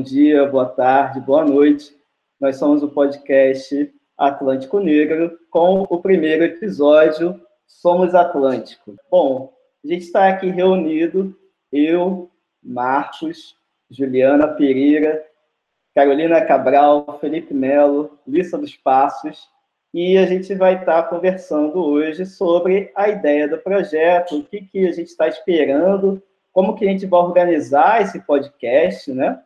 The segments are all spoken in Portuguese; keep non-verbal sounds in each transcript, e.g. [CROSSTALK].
dia, boa tarde, boa noite. Nós somos o podcast Atlântico Negro, com o primeiro episódio Somos Atlântico. Bom, a gente está aqui reunido, eu, Marcos, Juliana Pereira, Carolina Cabral, Felipe Melo, Lissa dos Passos, e a gente vai estar conversando hoje sobre a ideia do projeto, o que, que a gente está esperando, como que a gente vai organizar esse podcast, né?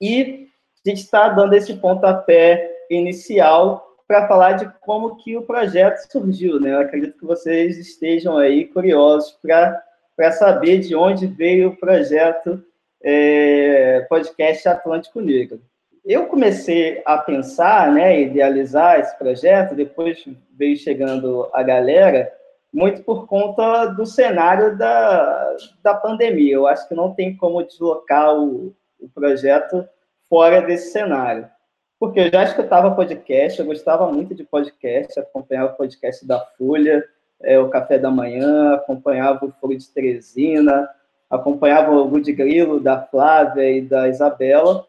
E a gente está dando esse pontapé inicial para falar de como que o projeto surgiu, né? Eu acredito que vocês estejam aí curiosos para saber de onde veio o projeto é, podcast Atlântico Negro eu comecei a pensar, né, idealizar esse projeto, depois veio chegando a galera, muito por conta do cenário da, da pandemia. Eu acho que não tem como deslocar o, o projeto fora desse cenário. Porque eu já escutava podcast, eu gostava muito de podcast, acompanhava o podcast da Folha, é, o Café da Manhã, acompanhava o Foro de Teresina, acompanhava o Rude Grilo, da Flávia e da Isabela,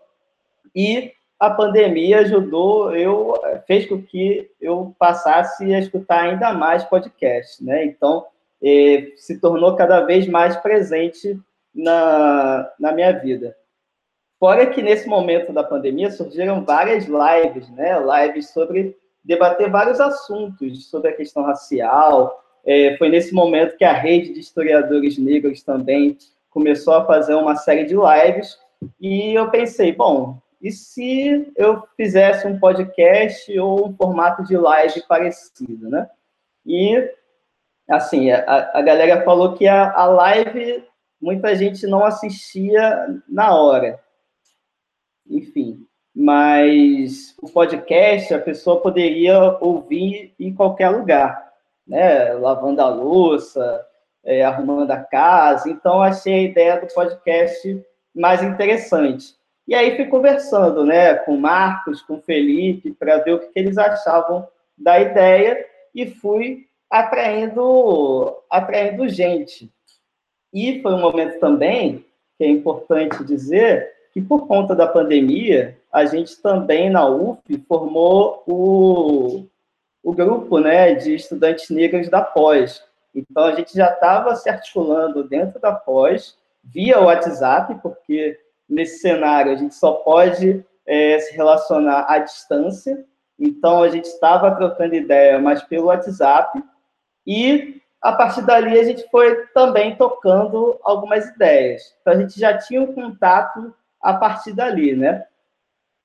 e a pandemia ajudou, eu fez com que eu passasse a escutar ainda mais podcast, né? Então, eh, se tornou cada vez mais presente na, na minha vida. Fora que nesse momento da pandemia surgiram várias lives, né? Lives sobre debater vários assuntos sobre a questão racial. Eh, foi nesse momento que a rede de historiadores negros também começou a fazer uma série de lives e eu pensei, bom, e se eu fizesse um podcast ou um formato de live parecido, né? E, assim, a, a galera falou que a, a live muita gente não assistia na hora. Enfim, mas o podcast a pessoa poderia ouvir em qualquer lugar, né? Lavando a louça, é, arrumando a casa. Então, achei a ideia do podcast mais interessante. E aí fui conversando né, com Marcos, com Felipe, para ver o que, que eles achavam da ideia e fui atraindo, atraindo gente. E foi um momento também, que é importante dizer, que por conta da pandemia, a gente também na UF formou o, o grupo né, de estudantes negros da pós. Então, a gente já estava se articulando dentro da pós, via WhatsApp, porque nesse cenário, a gente só pode é, se relacionar à distância. Então, a gente estava trocando ideia, mas pelo WhatsApp. E, a partir dali, a gente foi também tocando algumas ideias. Então, a gente já tinha um contato a partir dali, né?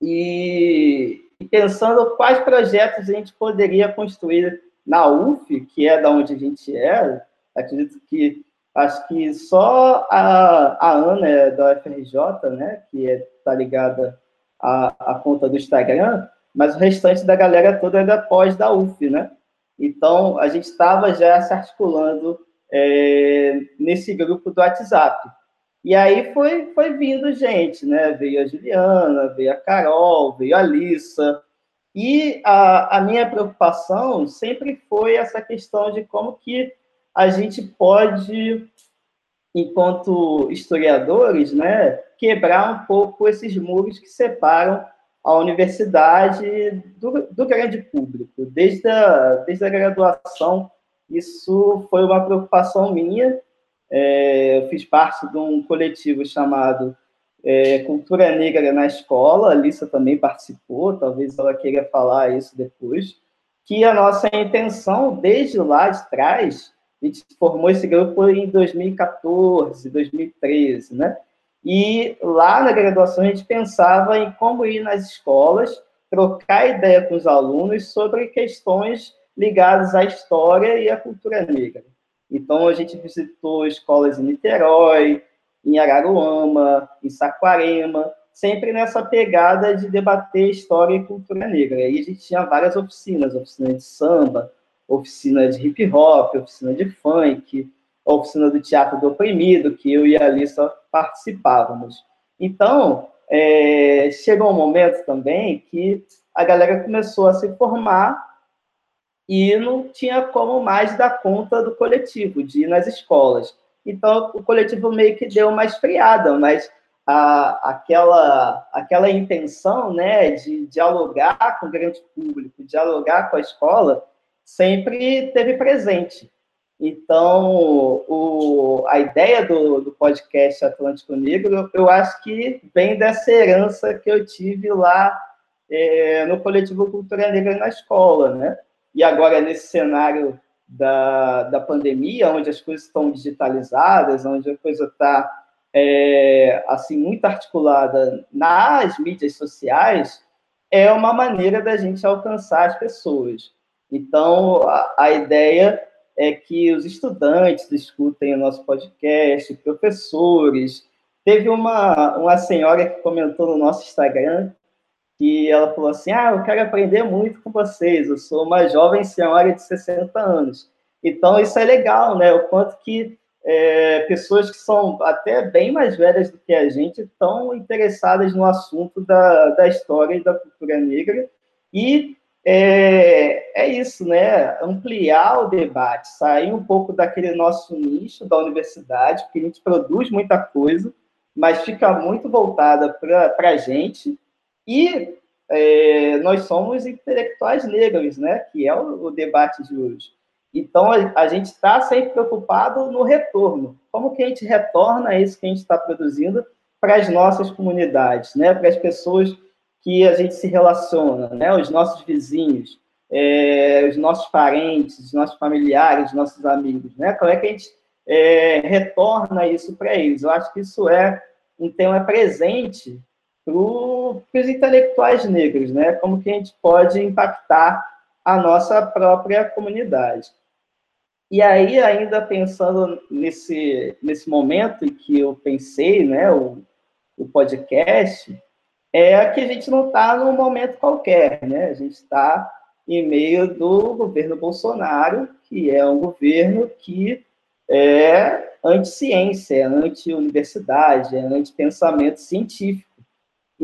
E, pensando quais projetos a gente poderia construir na UF, que é da onde a gente é, acredito que Acho que só a, a Ana é da FRJ, né, que está é, tá ligada à, à conta do Instagram, mas o restante da galera toda é da pós da UF, né? Então, a gente estava já se articulando é, nesse grupo do WhatsApp. E aí foi, foi vindo gente, né? Veio a Juliana, veio a Carol, veio a Alissa. E a, a minha preocupação sempre foi essa questão de como que a gente pode, enquanto historiadores, né, quebrar um pouco esses muros que separam a universidade do, do grande público. Desde a, desde a graduação, isso foi uma preocupação minha. É, eu fiz parte de um coletivo chamado é, Cultura Negra na Escola, a Alissa também participou, talvez ela queira falar isso depois, que a nossa intenção, desde lá de trás, a gente formou esse grupo em 2014, 2013, né? E lá na graduação a gente pensava em como ir nas escolas, trocar ideia com os alunos sobre questões ligadas à história e à cultura negra. Então a gente visitou escolas em Niterói, em Araruama, em Saquarema, sempre nessa pegada de debater história e cultura negra. E aí a gente tinha várias oficinas, oficina de samba, oficina de hip hop, oficina de funk, oficina do teatro do oprimido, que eu e a Alissa participávamos. Então, é, chegou um momento também que a galera começou a se formar e não tinha como mais dar conta do coletivo, de ir nas escolas. Então, o coletivo meio que deu uma esfriada, mas a, aquela, aquela intenção né, de dialogar com o grande público, dialogar com a escola, sempre teve presente. Então, o, a ideia do, do podcast Atlântico Negro, eu acho que vem dessa herança que eu tive lá é, no Coletivo Cultura Negra na escola, né? E agora, nesse cenário da, da pandemia, onde as coisas estão digitalizadas, onde a coisa está é, assim muito articulada nas mídias sociais, é uma maneira da gente alcançar as pessoas. Então, a, a ideia é que os estudantes escutem o nosso podcast, professores. Teve uma, uma senhora que comentou no nosso Instagram que ela falou assim: Ah, eu quero aprender muito com vocês, eu sou uma jovem senhora de 60 anos. Então, isso é legal, né? O quanto que é, pessoas que são até bem mais velhas do que a gente estão interessadas no assunto da, da história e da cultura negra e é, é isso, né? Ampliar o debate, sair um pouco daquele nosso nicho da universidade, porque a gente produz muita coisa, mas fica muito voltada para a gente. E é, nós somos intelectuais negros, né? Que é o, o debate de hoje. Então, a, a gente está sempre preocupado no retorno. Como que a gente retorna isso que a gente está produzindo para as nossas comunidades, né? Para as pessoas que a gente se relaciona, né? Os nossos vizinhos, é, os nossos parentes, os nossos familiares, os nossos amigos, né? Como é que a gente é, retorna isso para eles? Eu acho que isso é um tema presente para os intelectuais negros, né? Como que a gente pode impactar a nossa própria comunidade. E aí, ainda pensando nesse, nesse momento em que eu pensei, né, o, o podcast, é que a gente não está num momento qualquer, né? A gente está em meio do governo Bolsonaro, que é um governo que é anti-ciência, é anti-universidade, é anti-pensamento científico.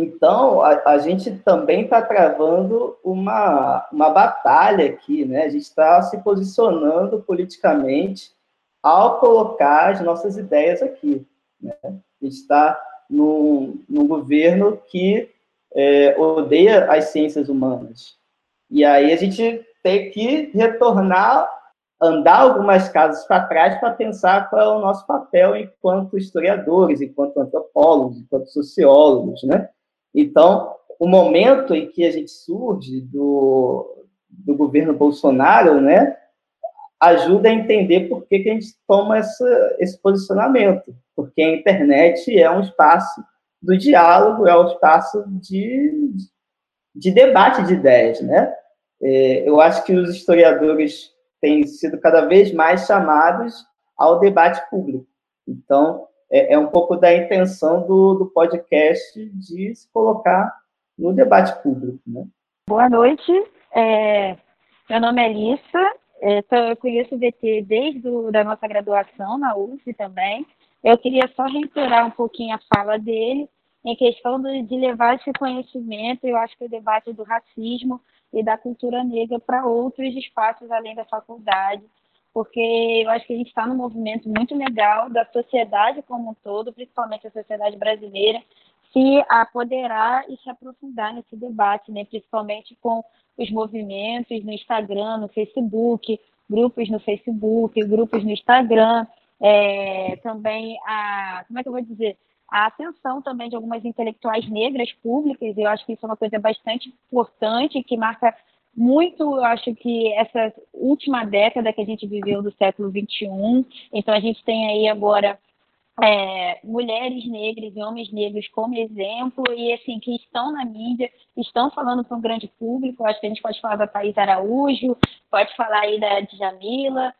Então, a, a gente também está travando uma, uma batalha aqui, né? A gente está se posicionando politicamente ao colocar as nossas ideias aqui. Né? A gente está num, num governo que é, odeia as ciências humanas. E aí a gente tem que retornar, andar algumas casas para trás para pensar qual é o nosso papel enquanto historiadores, enquanto antropólogos, enquanto sociólogos, né? Então, o momento em que a gente surge do, do governo Bolsonaro, né, ajuda a entender por que, que a gente toma essa, esse posicionamento porque a internet é um espaço do diálogo, é um espaço de, de debate de ideias, né? É, eu acho que os historiadores têm sido cada vez mais chamados ao debate público. Então, é, é um pouco da intenção do, do podcast de se colocar no debate público, né? Boa noite. É, meu nome é Lissa. É, eu conheço o VT desde a da nossa graduação na UF também. Eu queria só reiterar um pouquinho a fala dele em questão de levar esse conhecimento, eu acho que o debate do racismo e da cultura negra para outros espaços além da faculdade, porque eu acho que a gente está num movimento muito legal da sociedade como um todo, principalmente a sociedade brasileira, se apoderar e se aprofundar nesse debate, né? principalmente com os movimentos no Instagram, no Facebook, grupos no Facebook, grupos no Instagram, é, também a, como é que eu vou dizer, a atenção também de algumas intelectuais negras públicas, eu acho que isso é uma coisa bastante importante, que marca muito, eu acho que essa última década que a gente viveu do século XXI, então a gente tem aí agora é, mulheres negras e homens negros como exemplo e assim que estão na mídia, estão falando para um grande público. Acho que a gente pode falar da Thais Araújo, pode falar aí da Djamila,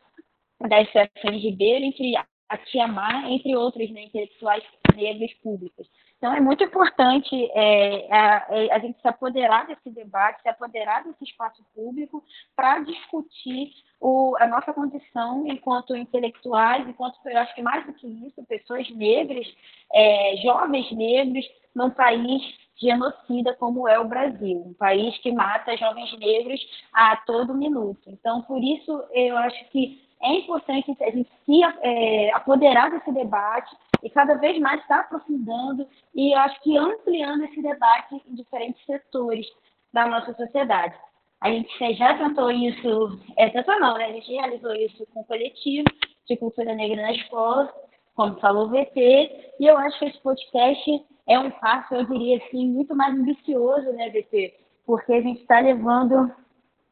da Stephanie Ribeiro, entre a Tia Mar, entre outros né, intelectuais negros públicos. Então, é muito importante é, a, é, a, gente se apoderar desse debate, se apoderar desse espaço público para discutir o, a nossa condição enquanto intelectuais, enquanto, eu acho que mais do que isso, pessoas negras, é, jovens negros, num país genocida como é o Brasil, um país que mata jovens negros a todo minuto. Então, por isso, eu acho que é importante a gente se é, apoderar desse debate e cada vez mais estar aprofundando e acho que ampliando esse debate em diferentes setores da nossa sociedade. A gente já tentou isso, é, tentou não, né? A gente realizou isso com o coletivo de cultura negra na escola, como falou o VT, e eu acho que esse podcast é um passo, eu diria assim, muito mais ambicioso, né, VT? Porque a gente está levando,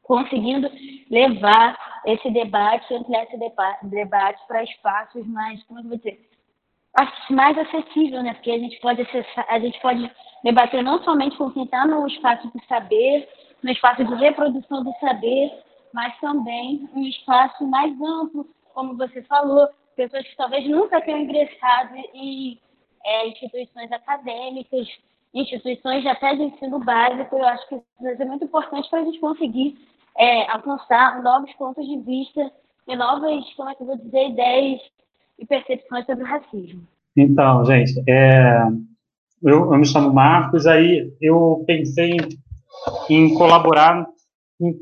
conseguindo levar esse debate, ampliar esse debate para espaços mais, como eu vou dizer, mais acessível, né? Porque a gente pode acessar, a gente pode debater não somente com quem está no espaço do saber, no espaço de reprodução do saber, mas também um espaço mais amplo, como você falou, pessoas que talvez nunca tenham ingressado em é, instituições acadêmicas, instituições até de ensino básico. Eu acho que isso ser muito importante para a gente conseguir é, alcançar novos pontos de vista e novas, como é que eu vou dizer, ideias e percepções sobre o racismo. Então, gente, é, eu, eu, me chamo Marcos, aí eu pensei em, em colaborar,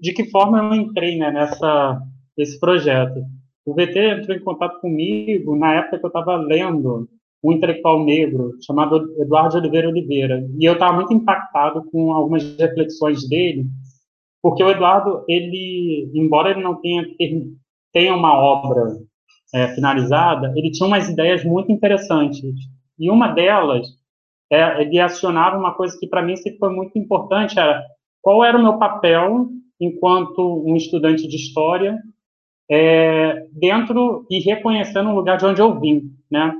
de que forma eu entrei né, nessa, nesse projeto. O VT entrou em contato comigo na época que eu estava lendo um intelectual negro chamado Eduardo Oliveira Oliveira, e eu estava muito impactado com algumas reflexões dele, porque o Eduardo, ele, embora ele não tenha, tenha uma obra é, finalizada, ele tinha umas ideias muito interessantes. E uma delas, é, ele acionava uma coisa que para mim sempre foi muito importante, era qual era o meu papel enquanto um estudante de história é, dentro e reconhecendo o lugar de onde eu vim, né?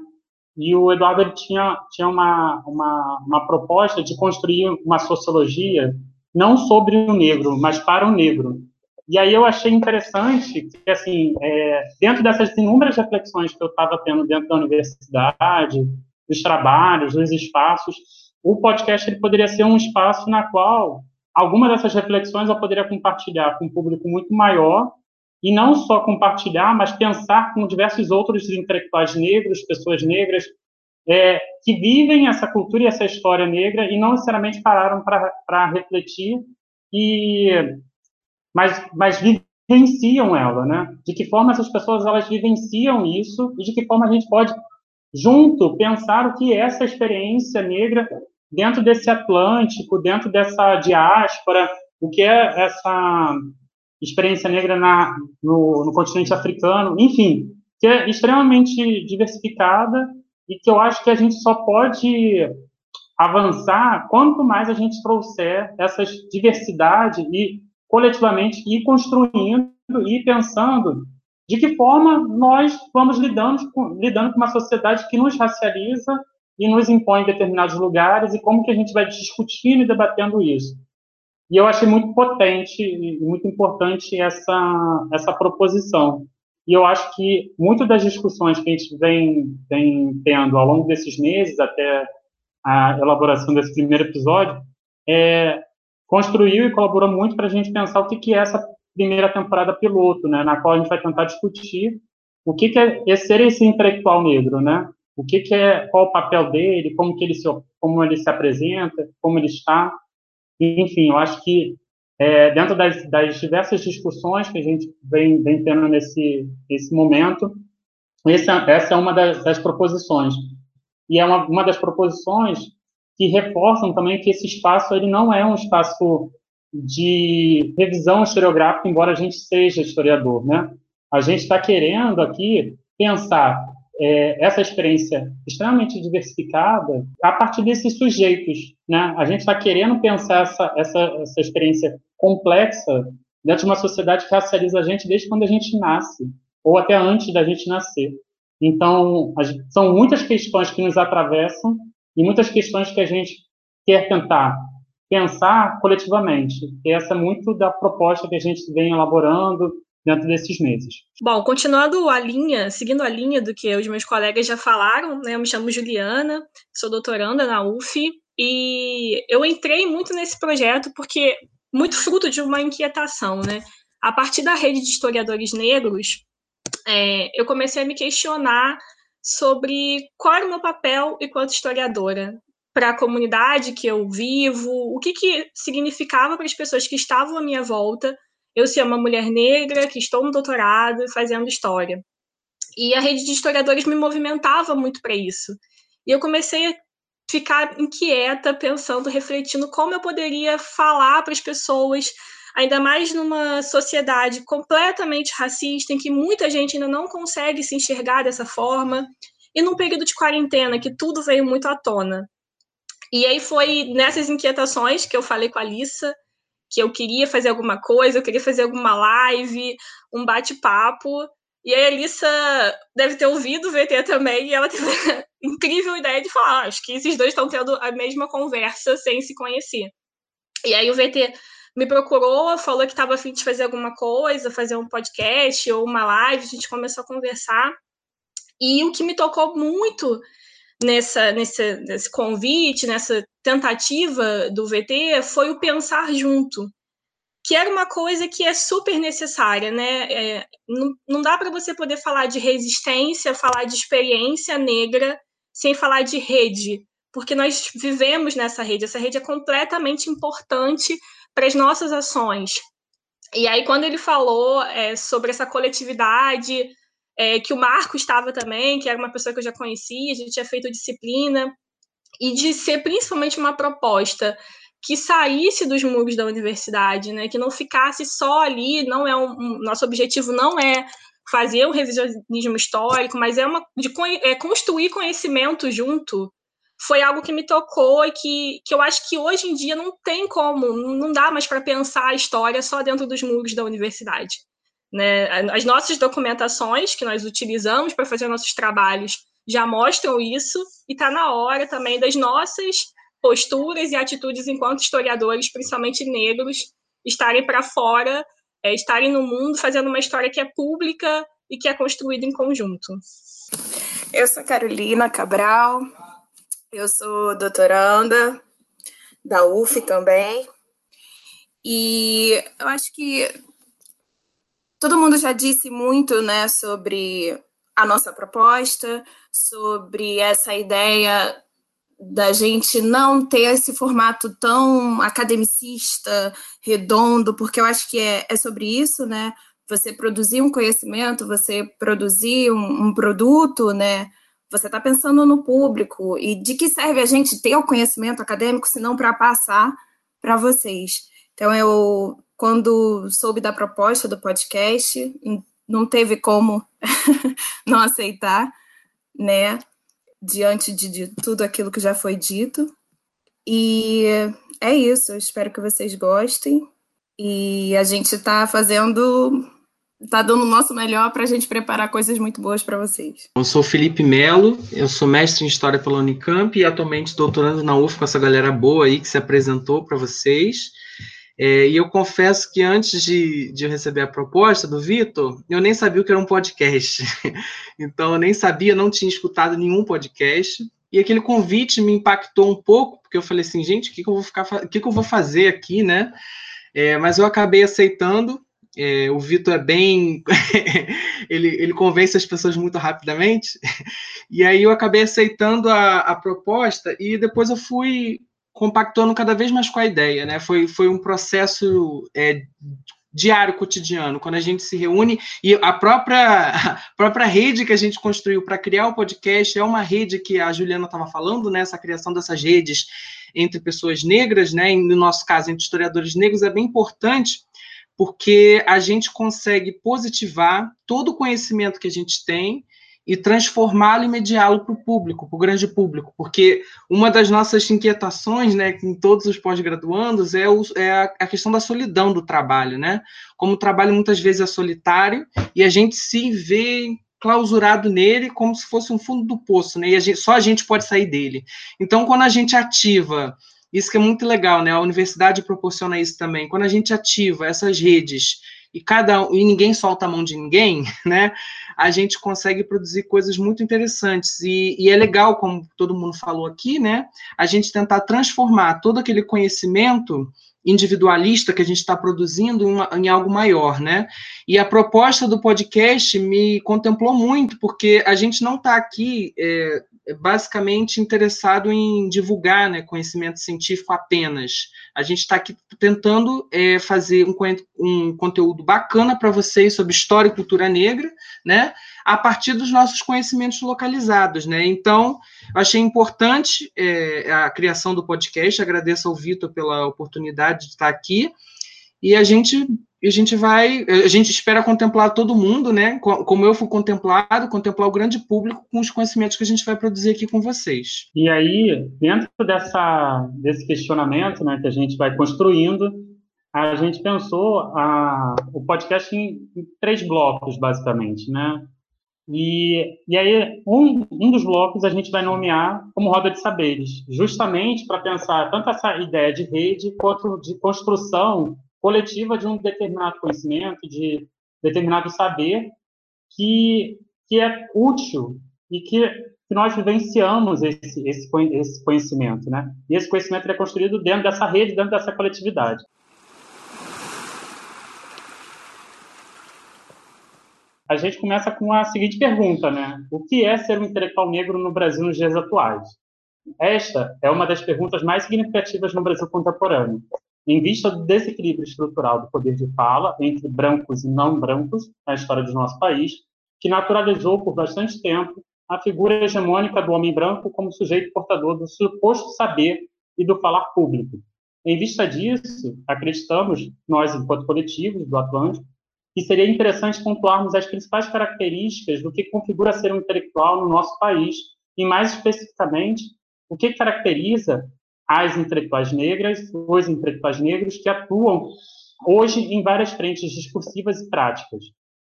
E o Eduardo ele tinha, tinha uma, uma, uma proposta de construir uma sociologia não sobre o negro, mas para o negro. E aí eu achei interessante que, assim, é, dentro dessas inúmeras reflexões que eu estava tendo dentro da universidade, dos trabalhos, dos espaços, o podcast ele poderia ser um espaço na qual algumas dessas reflexões eu poderia compartilhar com um público muito maior e não só compartilhar, mas pensar com diversos outros intelectuais negros, pessoas negras, é, que vivem essa cultura e essa história negra e não necessariamente pararam para refletir e mas, mas vivenciam ela, né? De que forma essas pessoas elas vivenciam isso e de que forma a gente pode junto pensar o que é essa experiência negra dentro desse Atlântico, dentro dessa diáspora, o que é essa experiência negra na, no, no continente africano, enfim, que é extremamente diversificada e que eu acho que a gente só pode avançar quanto mais a gente trouxer essas diversidade e coletivamente ir construindo e pensando de que forma nós vamos lidando com, lidando com uma sociedade que nos racializa e nos impõe determinados lugares e como que a gente vai discutindo e debatendo isso. E eu achei muito potente e muito importante essa, essa proposição. E eu acho que muito das discussões que a gente vem, vem tendo ao longo desses meses, até a elaboração desse primeiro episódio, é, construiu e colaborou muito para a gente pensar o que, que é essa primeira temporada piloto, né, na qual a gente vai tentar discutir o que, que é ser esse intelectual negro, né? O que, que é, qual o papel dele, como que ele se, como ele se apresenta, como ele está. Enfim, eu acho que é, dentro das, das, diversas discussões que a gente vem, vem tendo nesse, nesse momento, essa, é uma das, das, proposições. E é uma, uma das proposições que reforçam também que esse espaço ele não é um espaço de revisão historiográfica, embora a gente seja historiador, né? A gente está querendo aqui pensar é, essa experiência extremamente diversificada a partir desses sujeitos, né? A gente está querendo pensar essa, essa, essa experiência complexa dentro de uma sociedade que racializa a gente desde quando a gente nasce, ou até antes da gente nascer. Então, são muitas questões que nos atravessam e muitas questões que a gente quer tentar pensar coletivamente. E essa é muito da proposta que a gente vem elaborando dentro desses meses. Bom, continuando a linha, seguindo a linha do que os meus colegas já falaram, né, eu me chamo Juliana, sou doutoranda na UF, e eu entrei muito nesse projeto porque muito fruto de uma inquietação, né? A partir da rede de historiadores negros, é, eu comecei a me questionar sobre qual era o meu papel enquanto historiadora para a comunidade que eu vivo, o que, que significava para as pessoas que estavam à minha volta eu ser uma mulher negra que estou no doutorado fazendo história. E a rede de historiadores me movimentava muito para isso. E eu comecei ficar inquieta, pensando, refletindo como eu poderia falar para as pessoas, ainda mais numa sociedade completamente racista, em que muita gente ainda não consegue se enxergar dessa forma, e num período de quarentena que tudo veio muito à tona. E aí foi nessas inquietações que eu falei com a Alissa que eu queria fazer alguma coisa, eu queria fazer alguma live, um bate-papo. E aí a Alissa deve ter ouvido o VT também, e ela teve a [LAUGHS] incrível ideia de falar: ah, acho que esses dois estão tendo a mesma conversa sem se conhecer. E aí o VT me procurou, falou que estava afim de fazer alguma coisa, fazer um podcast ou uma live, a gente começou a conversar. E o que me tocou muito nessa, nesse, nesse convite, nessa tentativa do VT, foi o pensar junto, que era uma coisa que é super necessária, né? É, não, não dá para você poder falar de resistência, falar de experiência negra, sem falar de rede, porque nós vivemos nessa rede, essa rede é completamente importante para as nossas ações. E aí, quando ele falou é, sobre essa coletividade, é, que o Marco estava também, que era uma pessoa que eu já conhecia, a gente tinha feito disciplina, e de ser principalmente uma proposta que saísse dos muros da universidade, né, que não ficasse só ali, não é um, um nosso objetivo não é fazer um revisionismo histórico, mas é uma de é construir conhecimento junto. Foi algo que me tocou e que, que eu acho que hoje em dia não tem como, não dá mais para pensar a história só dentro dos muros da universidade. Né? As nossas documentações que nós utilizamos para fazer nossos trabalhos já mostram isso, e está na hora também das nossas posturas e atitudes enquanto historiadores, principalmente negros, estarem para fora, é, estarem no mundo fazendo uma história que é pública e que é construída em conjunto. Eu sou Carolina Cabral, eu sou doutoranda da UF também, e eu acho que Todo mundo já disse muito, né, sobre a nossa proposta, sobre essa ideia da gente não ter esse formato tão academicista, redondo, porque eu acho que é, é sobre isso, né? Você produzir um conhecimento, você produzir um, um produto, né? Você está pensando no público e de que serve a gente ter o conhecimento acadêmico, se não para passar para vocês. Então, eu quando soube da proposta do podcast, não teve como [LAUGHS] não aceitar, né? Diante de, de, tudo aquilo que já foi dito. E é isso, eu espero que vocês gostem. E a gente está fazendo, está dando o nosso melhor para a gente preparar coisas muito boas para vocês. Eu sou Felipe Melo, eu sou mestre em História pela Unicamp e atualmente doutorando na UF com essa galera boa aí que se apresentou para vocês. É, e eu confesso que antes de, de receber a proposta do Vitor, eu nem sabia o que era um podcast. [LAUGHS] então, eu nem sabia, não tinha escutado nenhum podcast. E aquele convite me impactou um pouco, porque eu falei assim, gente, o que, que eu vou ficar, que, que eu vou fazer aqui, né? É, mas eu acabei aceitando. É, o Vitor é bem. [LAUGHS] ele, ele convence as pessoas muito rapidamente. [LAUGHS] E aí eu acabei aceitando a, a proposta e depois eu fui compactando cada vez mais com a ideia, né? Foi, foi um processo é, diário, cotidiano, quando a gente se reúne e a própria, [LAUGHS] a própria rede que a gente construiu para criar o podcast é uma rede que a Juliana estava falando, né? Essa criação dessas redes entre pessoas negras, né? E no nosso caso, entre historiadores negros, é bem importante porque a gente consegue positivar todo o conhecimento que a gente tem e transformá-lo e mediá-lo para o público, para o grande público, porque uma das nossas inquietações, né, em todos os pós-graduandos, é, o, é a, a, questão da solidão do trabalho, né? Como o trabalho muitas vezes é solitário e a gente se vê clausurado nele como se fosse um fundo do poço, né? E a gente, só a gente pode sair dele. Então, quando a gente ativa isso que é muito legal, né? A universidade proporciona isso também. Quando a gente ativa essas redes e cada e ninguém solta a mão de ninguém, [LAUGHS] né? A gente consegue produzir coisas muito interessantes e, e é legal, como todo mundo falou aqui, né? A gente tentar transformar todo aquele conhecimento individualista que a gente está produzindo em, algo maior, né? E a proposta do podcast me contemplou muito, porque a gente não está aqui é, basicamente interessado em divulgar né, conhecimento científico apenas. A gente está aqui tentando é, fazer um, um conteúdo bacana para vocês sobre história e cultura negra, né, a partir dos nossos conhecimentos localizados. Né? Então, achei importante é, a criação do podcast, agradeço ao Vitor pela oportunidade de estar aqui, e a gente a gente vai, a gente espera contemplar todo mundo, né? Como eu fui contemplado, contemplar o grande público com os conhecimentos que a gente vai produzir aqui com vocês. E aí, dentro dessa, desse questionamento, né, que a gente vai construindo, a gente pensou a, o podcast em, em três blocos, basicamente, né? E, e aí, um, um dos blocos a gente vai nomear como roda de saberes, justamente para pensar tanto essa ideia de rede quanto de construção coletiva de um determinado conhecimento, de determinado saber que, que é útil e que, que nós vivenciamos esse, esse, esse conhecimento, né? E esse conhecimento é construído dentro dessa rede, dentro dessa coletividade. A gente começa com a seguinte pergunta, né? O que é ser um intelectual negro no Brasil nos dias atuais? Esta é uma das perguntas mais significativas no Brasil contemporâneo, em vista do desequilíbrio estrutural do poder de fala entre brancos e não brancos na história do nosso país, que naturalizou por bastante tempo a figura hegemônica do homem branco como sujeito portador do suposto saber e do falar público. Em vista disso, acreditamos, nós, enquanto coletivos do Atlântico, que seria interessante pontuarmos as principais características do que configura ser um intelectual no nosso país, e mais especificamente, o que caracteriza as intelectuais negras, os intelectuais negros que atuam hoje em várias frentes discursivas e práticas.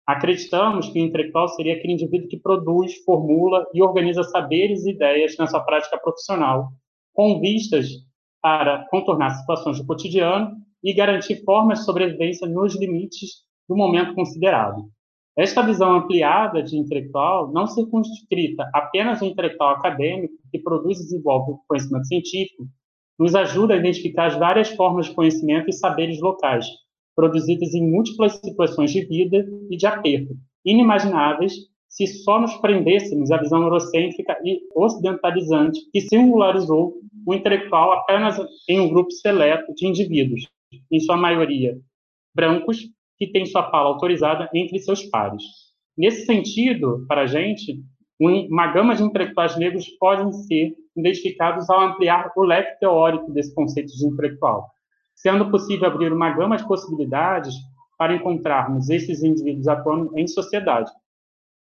Acreditamos que o intelectual seria aquele indivíduo que produz, formula e organiza saberes e ideias na sua prática profissional, com vistas para contornar situações do cotidiano e garantir formas de sobrevivência nos limites do momento considerado. Esta visão ampliada de intelectual não circunscrita apenas ao intelectual acadêmico que produz e desenvolve conhecimento científico, nos ajuda a identificar as várias formas de conhecimento e saberes locais, produzidas em múltiplas situações de vida e de aperto, inimagináveis se só nos prendêssemos à visão eurocêntrica e ocidentalizante que singularizou o intelectual apenas em um grupo seleto de indivíduos, em sua maioria brancos, que têm sua fala autorizada entre seus pares. Nesse sentido, para a gente, uma gama de intelectuais negros podem ser identificados ao ampliar o leque teórico desse conceito de intelectual, sendo possível abrir uma gama de possibilidades para encontrarmos esses indivíduos atuando em sociedade.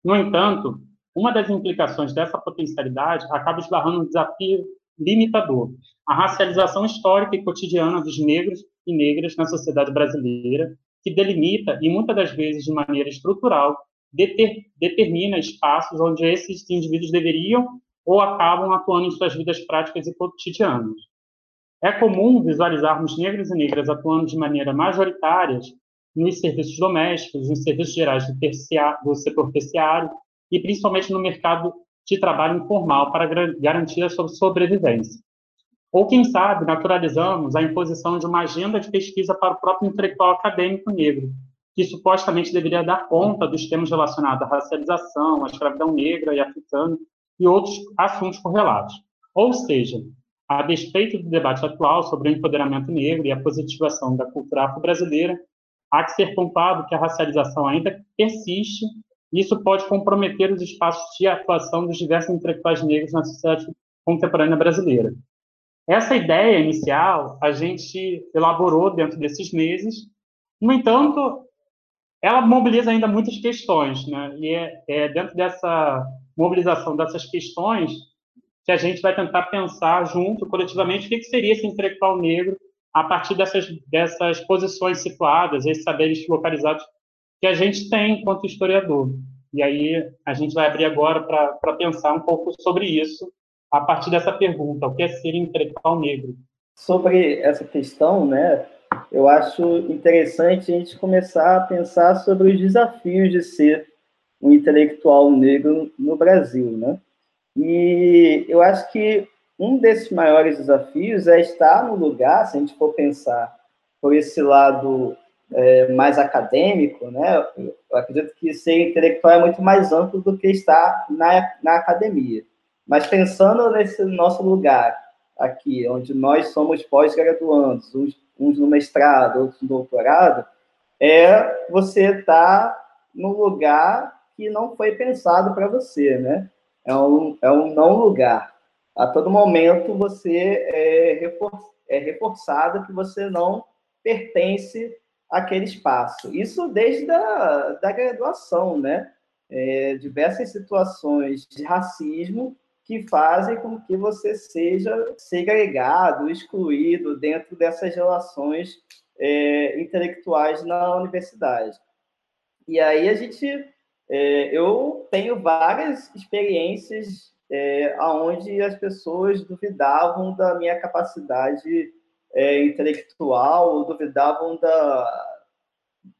No entanto, uma das implicações dessa potencialidade acaba esbarrando um desafio limitador, a racialização histórica e cotidiana dos negros e negras na sociedade brasileira, que delimita, e muitas das vezes de maneira estrutural, deter, determina espaços onde esses indivíduos deveriam ou acabam atuando em suas vidas práticas e cotidianas. É comum visualizarmos negros e negras atuando de maneira majoritária nos serviços domésticos, nos serviços gerais do, do setor terciário e principalmente no mercado de trabalho informal para garantir a sua sobrevivência. Ou, quem sabe, naturalizamos a imposição de uma agenda de pesquisa para o próprio intelectual acadêmico negro, que supostamente deveria dar conta dos temas relacionados à racialização, à escravidão negra e africana, e outros assuntos correlatos. Ou seja, a despeito do debate atual sobre o empoderamento negro e a positivação da cultura afro-brasileira, há que ser pontuado que a racialização ainda persiste e isso pode comprometer os espaços de atuação dos diversos intelectuais negros na sociedade contemporânea brasileira. Essa ideia inicial a gente elaborou dentro desses meses, no entanto, ela mobiliza ainda muitas questões, né? E é, é dentro dessa mobilização dessas questões que a gente vai tentar pensar junto, coletivamente, o que, seria esse intelectual negro a partir dessas, dessas posições situadas, esses saberes localizados que a gente tem enquanto historiador. E aí a gente vai abrir agora para pensar um pouco sobre isso, a partir dessa pergunta, o que é ser intelectual negro? Sobre essa questão, né, eu acho interessante a gente começar a pensar sobre os desafios de ser um intelectual negro no Brasil, né? E eu acho que um desses maiores desafios é estar no lugar, se a gente for pensar por esse lado é, mais acadêmico, né? Eu acredito que ser intelectual é muito mais amplo do que estar na, na academia. Mas pensando nesse nosso lugar aqui, onde nós somos pós-graduandos, uns, uns, no mestrado, outros no doutorado, é você estar tá num lugar que não foi pensado para você, né? É um, é um não lugar. A todo momento você é, refor é reforçado que você não pertence àquele espaço. Isso desde a da graduação, né? É, diversas situações de racismo que fazem com que você seja segregado, excluído dentro dessas relações é, intelectuais na universidade. E aí a gente, é, eu tenho várias experiências é, onde as pessoas duvidavam da minha capacidade é, intelectual, duvidavam da,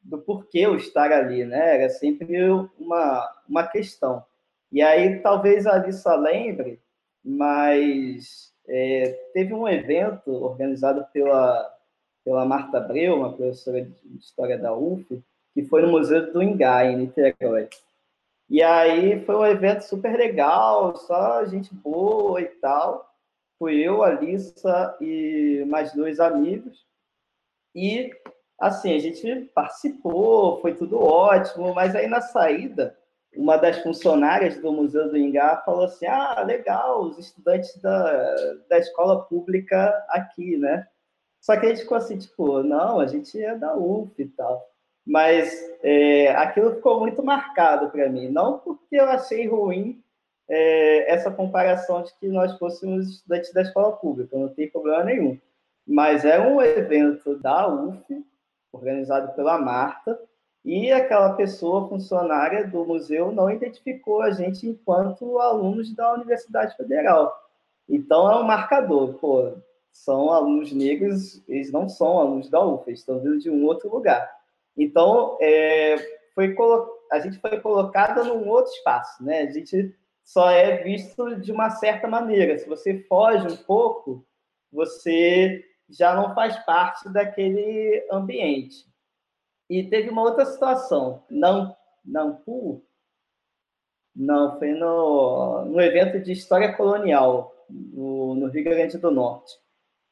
do porquê eu estar ali, né? Era sempre uma, uma questão. E aí, talvez a Alissa lembre, mas é, teve um evento organizado pela, pela Marta Abreu, uma professora de História da UF, que foi no Museu do Ingá, em Niterói. E aí foi um evento super legal, só gente boa e tal. Fui eu, a Alissa e mais dois amigos. E, assim, a gente participou, foi tudo ótimo, mas aí na saída uma das funcionárias do Museu do Ingá falou assim: ah, legal, os estudantes da, da escola pública aqui, né? Só que a gente ficou assim, tipo, não, a gente é da UF e tal. Mas é, aquilo ficou muito marcado para mim, não porque eu achei ruim é, essa comparação de que nós fôssemos estudantes da escola pública, não tem problema nenhum. Mas é um evento da UF, organizado pela Marta, e aquela pessoa funcionária do museu não identificou a gente enquanto alunos da Universidade Federal. Então é um marcador, pô, são alunos negros, eles não são alunos da UF, eles estão vindo de um outro lugar. Então é, foi a gente foi colocada num outro espaço, né? A gente só é visto de uma certa maneira. Se você foge um pouco, você já não faz parte daquele ambiente. E teve uma outra situação. Não, Nampu, não, foi no, no evento de História Colonial, no, no Rio Grande do Norte.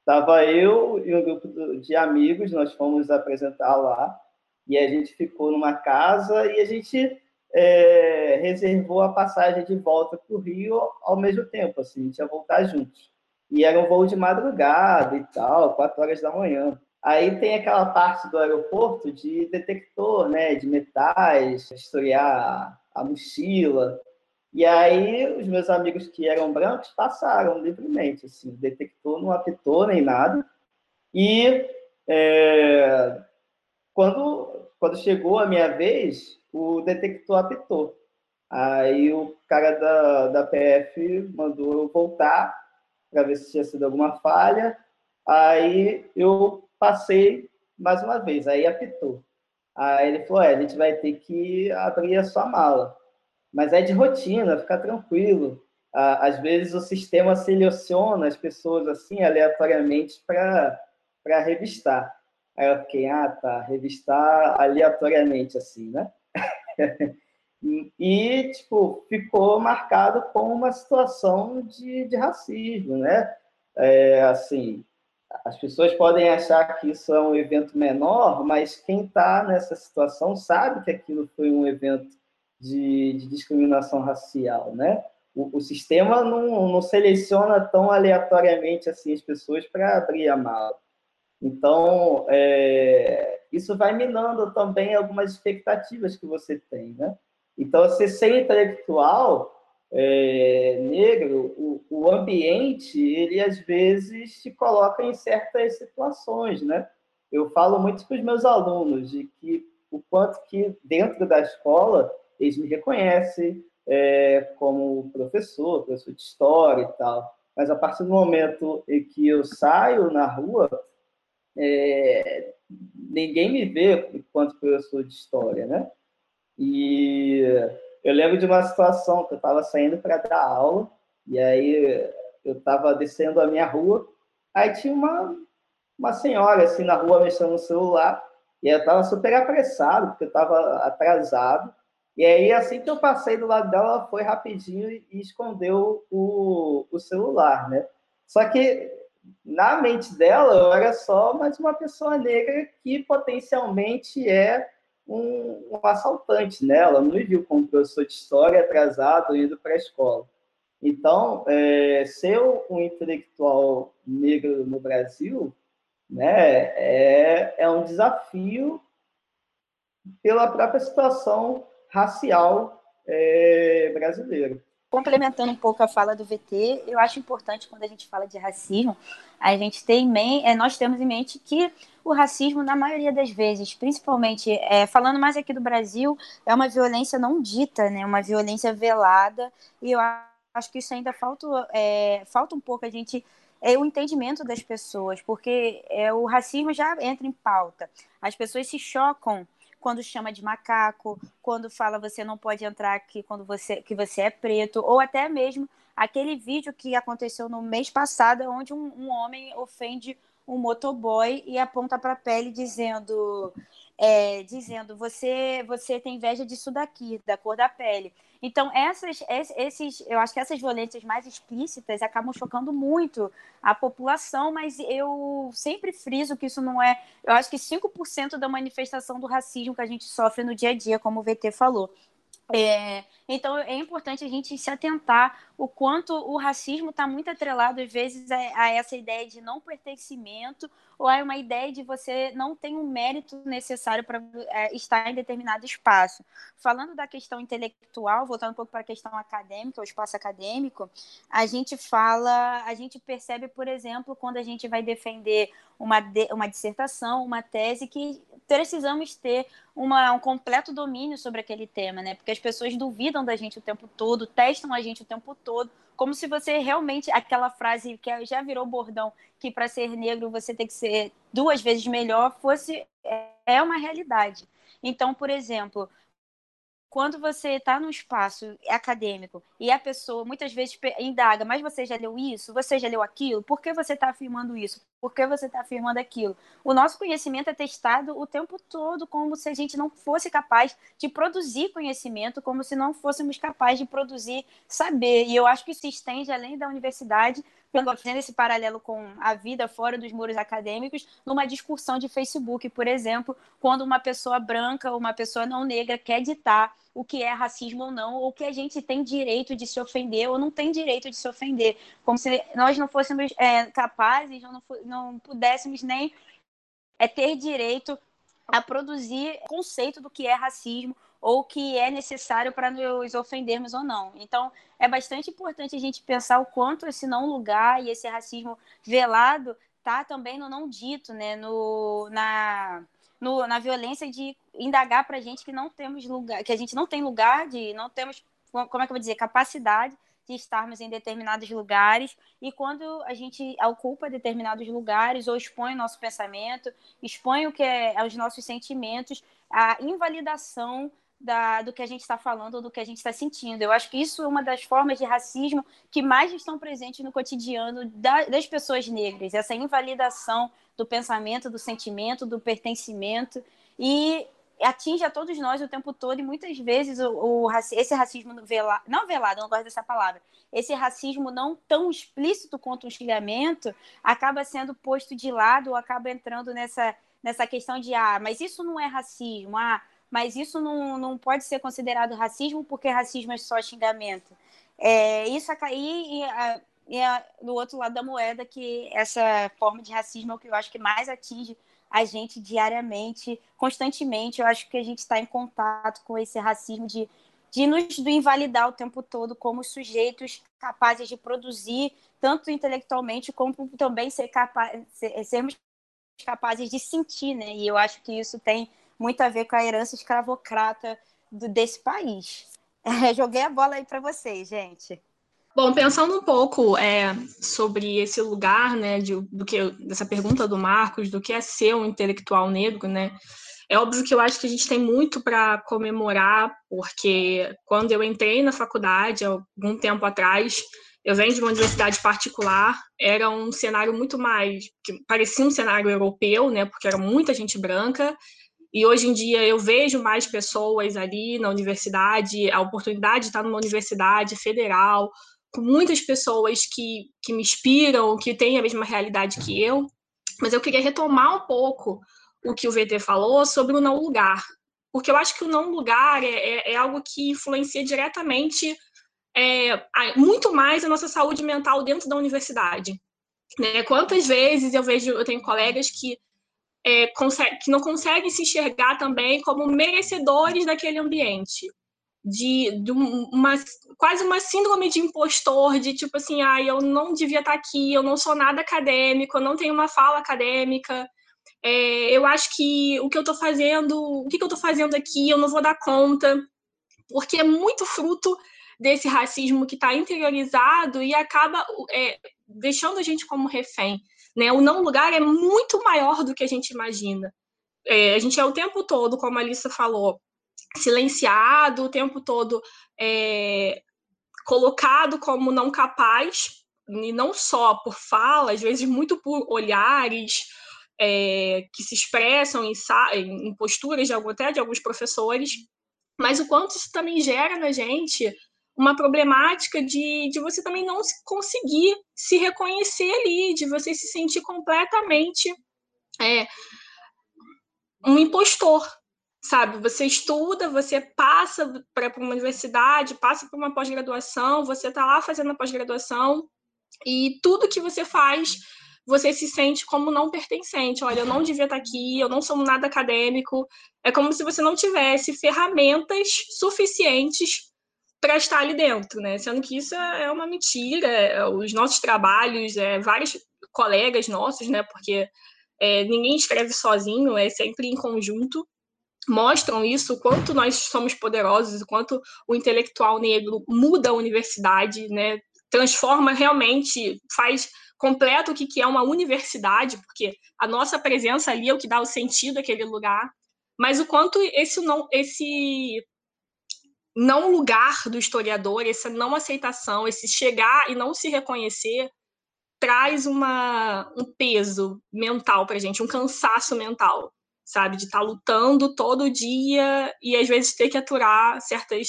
Estava eu e um grupo de amigos, nós fomos apresentar lá, e a gente ficou numa casa e a gente é, reservou a passagem de volta para o Rio ao mesmo tempo, assim, a gente ia voltar juntos. E era um voo de madrugada e tal, quatro horas da manhã. Aí tem aquela parte do aeroporto de detector, né, de metais, historiar a mochila. E aí os meus amigos que eram brancos passaram livremente, assim, o detector não apitou nem nada. E é, quando, quando chegou a minha vez, o detector apitou. Aí o cara da, da PF mandou eu voltar para ver se tinha sido alguma falha. Aí eu passei mais uma vez, aí apitou. Aí ele falou: é, a gente vai ter que abrir a sua mala. Mas é de rotina, fica tranquilo. Às vezes o sistema seleciona as pessoas assim aleatoriamente para revistar. Aí eu fiquei, ah, tá, revistar aleatoriamente assim, né? [LAUGHS] e, tipo, ficou marcado como uma situação de, de racismo, né? É, assim, as pessoas podem achar que isso é um evento menor, mas quem está nessa situação sabe que aquilo foi um evento de, de discriminação racial, né? O, o sistema não, não, seleciona tão aleatoriamente assim as pessoas para abrir a mala. Então, é, isso vai minando também algumas expectativas que você tem, né? Então, você ser intelectual é, negro, o, o, ambiente, ele às vezes te coloca em certas situações, né? Eu falo muito para os meus alunos de que o quanto que dentro da escola eles me reconhecem é, como professor, professor de história e tal, mas a partir do momento em que eu saio na rua, é, ninguém me vê enquanto professor de história, né? E eu lembro de uma situação que eu estava saindo para dar aula, e aí eu estava descendo a minha rua, aí tinha uma, uma senhora assim na rua mexendo no celular, e eu estava super apressado, porque eu estava atrasado, E aí, assim que eu passei do lado dela, ela foi rapidinho e escondeu o, o celular, né? Só que na mente dela, eu era só mais uma pessoa negra que potencialmente é um, um assaltante, né? Ela não me viu como professor de história atrasado indo para a escola. Então, é, ser um intelectual negro no Brasil né, é, é um desafio pela própria situação racial é, brasileira. Complementando um pouco a fala do VT, eu acho importante quando a gente fala de racismo, a gente tem é, nós temos em mente que o racismo, na maioria das vezes, principalmente é, falando mais aqui do Brasil, é uma violência não dita, né, uma violência velada, e eu acho que isso ainda falta, é, falta um pouco a gente é o entendimento das pessoas, porque é, o racismo já entra em pauta. As pessoas se chocam quando chama de macaco, quando fala você não pode entrar aqui quando você que você é preto, ou até mesmo aquele vídeo que aconteceu no mês passado, onde um, um homem ofende um motoboy e aponta para a pele dizendo é, dizendo você você tem inveja disso daqui, da cor da pele. Então, essas, esses, eu acho que essas violências mais explícitas acabam chocando muito a população, mas eu sempre friso que isso não é. Eu acho que 5% da manifestação do racismo que a gente sofre no dia a dia, como o VT falou. É, então é importante a gente se atentar o quanto o racismo está muito atrelado às vezes a, a, essa ideia de não pertencimento ou a uma ideia de você não ter um mérito necessário para é, estar em determinado espaço. Falando da questão intelectual, voltando um pouco para a questão acadêmica, o espaço acadêmico, a gente fala, a gente percebe, por exemplo, quando a gente vai defender uma, de, uma dissertação, uma tese, que precisamos ter uma, um completo domínio sobre aquele tema, né? Porque as pessoas duvidam da gente o tempo todo, testam a gente o tempo todo, como se você realmente, aquela frase que já virou bordão, que para ser negro você tem que ser duas vezes melhor, fosse é, é uma realidade. Então, por exemplo, quando você está num espaço acadêmico e a pessoa muitas vezes indaga, mas você já leu isso? Você já leu aquilo? Por que você está afirmando isso? Por que você está afirmando aquilo? O nosso conhecimento é testado o tempo todo como se a gente não fosse capaz de produzir conhecimento, como se não fôssemos capazes de produzir saber. E eu acho que isso estende além da universidade fazendo esse paralelo com a vida fora dos muros acadêmicos, numa discussão de Facebook, por exemplo, quando uma pessoa branca ou uma pessoa não negra quer ditar o que é racismo ou não, ou que a gente tem direito de se ofender ou não tem direito de se ofender, como se nós não fôssemos é, capazes, não, não pudéssemos nem é, ter direito a produzir conceito do que é racismo ou que é necessário para nos ofendermos ou não. Então, é bastante importante a gente pensar o quanto esse não lugar e esse racismo velado tá também no não dito, né? No, na, no, na violência de indagar para a gente que não temos lugar, que a gente não tem lugar de, não temos, como é que eu vou dizer, capacidade de estarmos em determinados lugares e quando a gente ocupa determinados lugares ou expõe o nosso pensamento, expõe o que é os nossos sentimentos, a invalidação da, do que a gente está falando, do que a gente está sentindo. Eu acho que isso é uma das formas de racismo que mais estão presentes no cotidiano da, das pessoas negras, essa invalidação do pensamento, do sentimento, do pertencimento, e atinge a todos nós o tempo todo, e muitas vezes o, o esse racismo velado, não velado, não gosto dessa palavra, esse racismo não tão explícito quanto o xingamento, acaba sendo posto de lado, ou acaba entrando nessa, nessa questão de, ah, mas isso não é racismo, ah, mas isso não, não pode ser considerado racismo porque racismo é só xingamento. É, isso aí e, e, e do outro lado da moeda que essa forma de racismo é o que eu acho que mais atinge a gente diariamente, constantemente. Eu acho que a gente está em contato com esse racismo de, de nos invalidar o tempo todo como sujeitos capazes de produzir, tanto intelectualmente como também ser capaz, ser, sermos capazes de sentir, né? E eu acho que isso tem muito a ver com a herança escravocrata do, desse país. [LAUGHS] É, joguei a bola aí para vocês, gente. Bom, pensando um pouco é, sobre esse lugar, né, de, do que dessa pergunta do Marcos, do que é ser um intelectual negro, né, é óbvio que eu acho que a gente tem muito para comemorar, porque quando eu entrei na faculdade, algum tempo atrás, eu venho de uma universidade particular, era um cenário muito mais, parecia um cenário europeu, né, porque era muita gente branca, E hoje em dia eu vejo mais pessoas ali na universidade, a oportunidade de estar numa universidade federal, com muitas pessoas que, que me inspiram, que têm a mesma realidade que eu. Mas eu queria retomar um pouco o que o VT falou sobre o não lugar. Porque eu acho que o não lugar é, é, é algo que influencia diretamente é, muito mais a nossa saúde mental dentro da universidade. Né? Quantas vezes eu vejo, eu tenho colegas que, é, que não conseguem se enxergar também como merecedores daquele ambiente. De, de, uma quase uma síndrome de impostor, de tipo assim, ah, eu não devia estar aqui, eu não sou nada acadêmico, eu não tenho uma fala acadêmica, é, eu acho que o que eu estou fazendo, o que, que eu estou fazendo aqui, eu não vou dar conta, porque é muito fruto desse racismo que está interiorizado e acaba é, deixando a gente como refém. Né? O não lugar é muito maior do que a gente imagina. É, a gente é o tempo todo, como a Alissa falou, silenciado, o tempo todo é, colocado como não capaz, e não só por fala, às vezes muito por olhares é, que se expressam em, em posturas de, até de alguns professores, mas o quanto isso também gera na gente uma problemática de, de você também não conseguir se reconhecer ali, de você se sentir completamente é, um impostor, sabe? Você estuda, você passa para uma universidade, passa por uma pós-graduação, você está lá fazendo a pós-graduação e tudo que você faz você se sente como não pertencente. Olha, eu não devia estar aqui, eu não sou nada acadêmico. É como se você não tivesse ferramentas suficientes para estar ali dentro, né? Sendo que isso é uma mentira. É, os nossos trabalhos, é, vários colegas nossos, né? Porque é, ninguém escreve sozinho, é sempre em conjunto. Mostram isso, o quanto nós somos poderosos, o quanto o intelectual negro muda a universidade, né? Transforma realmente, faz completo o que, que é uma universidade, porque a nossa presença ali é o que dá o sentido àquele lugar. Mas o quanto esse não, esse não lugar do historiador, essa não aceitação, esse chegar e não se reconhecer, traz uma, um peso mental para gente, um cansaço mental, sabe? De estar tá lutando todo dia e às vezes ter que aturar certas,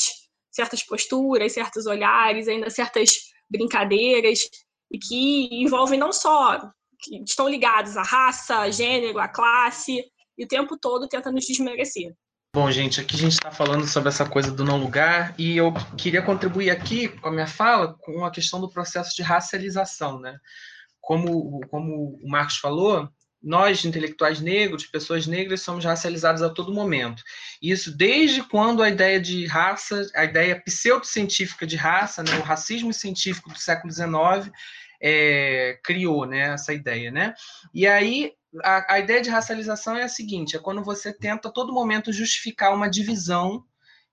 certas posturas, certos olhares, ainda certas brincadeiras, e que envolvem não só, que estão ligados à raça, à gênero, à classe, e o tempo todo tenta nos desmerecer. Bom, gente, aqui a gente está falando sobre essa coisa do não lugar e eu queria contribuir aqui com a minha fala com a questão do processo de racialização, né? Como, como o Marcos falou, nós, intelectuais negros, pessoas negras, somos racializados a todo momento. Isso desde quando a ideia de raça, a ideia pseudocientífica de raça, né, o racismo científico do século XIX, é, criou né, essa ideia. Né? E aí a, a, ideia de racialização é a seguinte: é quando você tenta a todo momento justificar uma divisão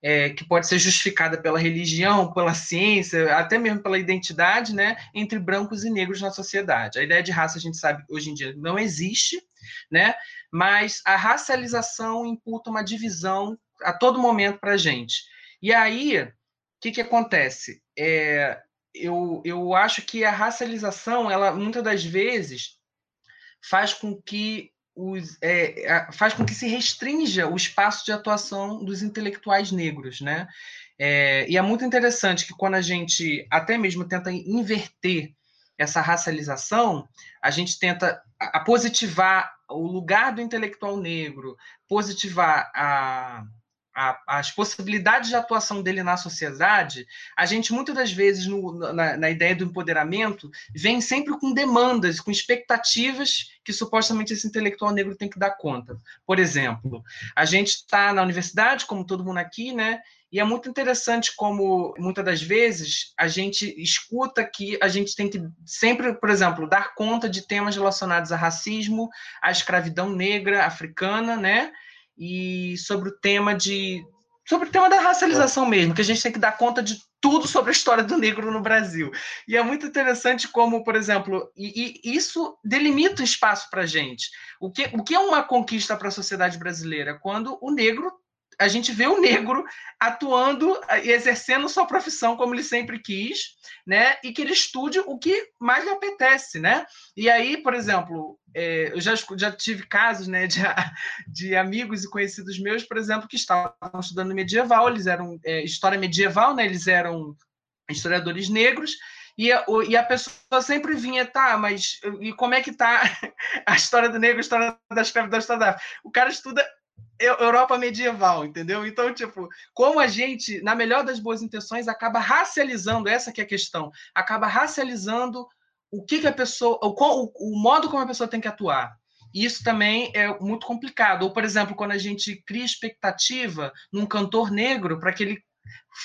é, que pode ser justificada pela religião, pela ciência, até mesmo pela identidade, né, entre brancos e negros na sociedade. A ideia de raça a gente sabe hoje em dia não existe, né, mas a racialização imputa uma divisão a todo momento para a gente. E aí, o que, que acontece? É, eu, eu acho que a racialização, ela muitas das vezes faz com que os, é, faz com que se restrinja o espaço de atuação dos intelectuais negros, né? É, e é muito interessante que quando a gente até mesmo tenta inverter essa racialização, a gente tenta a positivar o lugar do intelectual negro, positivar a, a, as possibilidades de atuação dele na sociedade, a gente muitas das vezes, no, na, na, ideia do empoderamento, vem sempre com demandas, com expectativas que supostamente esse intelectual negro tem que dar conta. Por exemplo, a gente está na universidade, como todo mundo aqui, né? E é muito interessante como, muitas das vezes, a gente escuta que a gente tem que sempre, por exemplo, dar conta de temas relacionados a racismo, a escravidão negra africana, né? E sobre o tema de sobre o tema da racialização mesmo, que a gente tem que dar conta de tudo sobre a história do negro no Brasil. E é muito interessante como, por exemplo, e, e isso delimita o espaço para a gente. O que, o que é uma conquista para a sociedade brasileira? Quando o negro a gente vê o negro atuando e exercendo sua profissão como ele sempre quis, né? E que ele estude o que mais lhe apetece, né? E aí, por exemplo, é, eu já, já tive casos, né, [LAUGHS] de, de amigos e conhecidos meus, por exemplo, que estavam estudando medieval, eles eram é, história medieval, né? Eles eram historiadores negros e a, e a pessoa sempre vinha, tá, mas e como é que tá [LAUGHS] a história do negro, a história da escravidão, a história da O cara estuda Europa medieval, entendeu? Então, tipo, como a gente, na melhor das boas intenções, acaba racializando, essa que é a questão, acaba racializando o que, que a pessoa, o, o, o modo como a pessoa tem que atuar. E isso também é muito complicado. Ou, por exemplo, quando a gente cria expectativa num cantor negro para que ele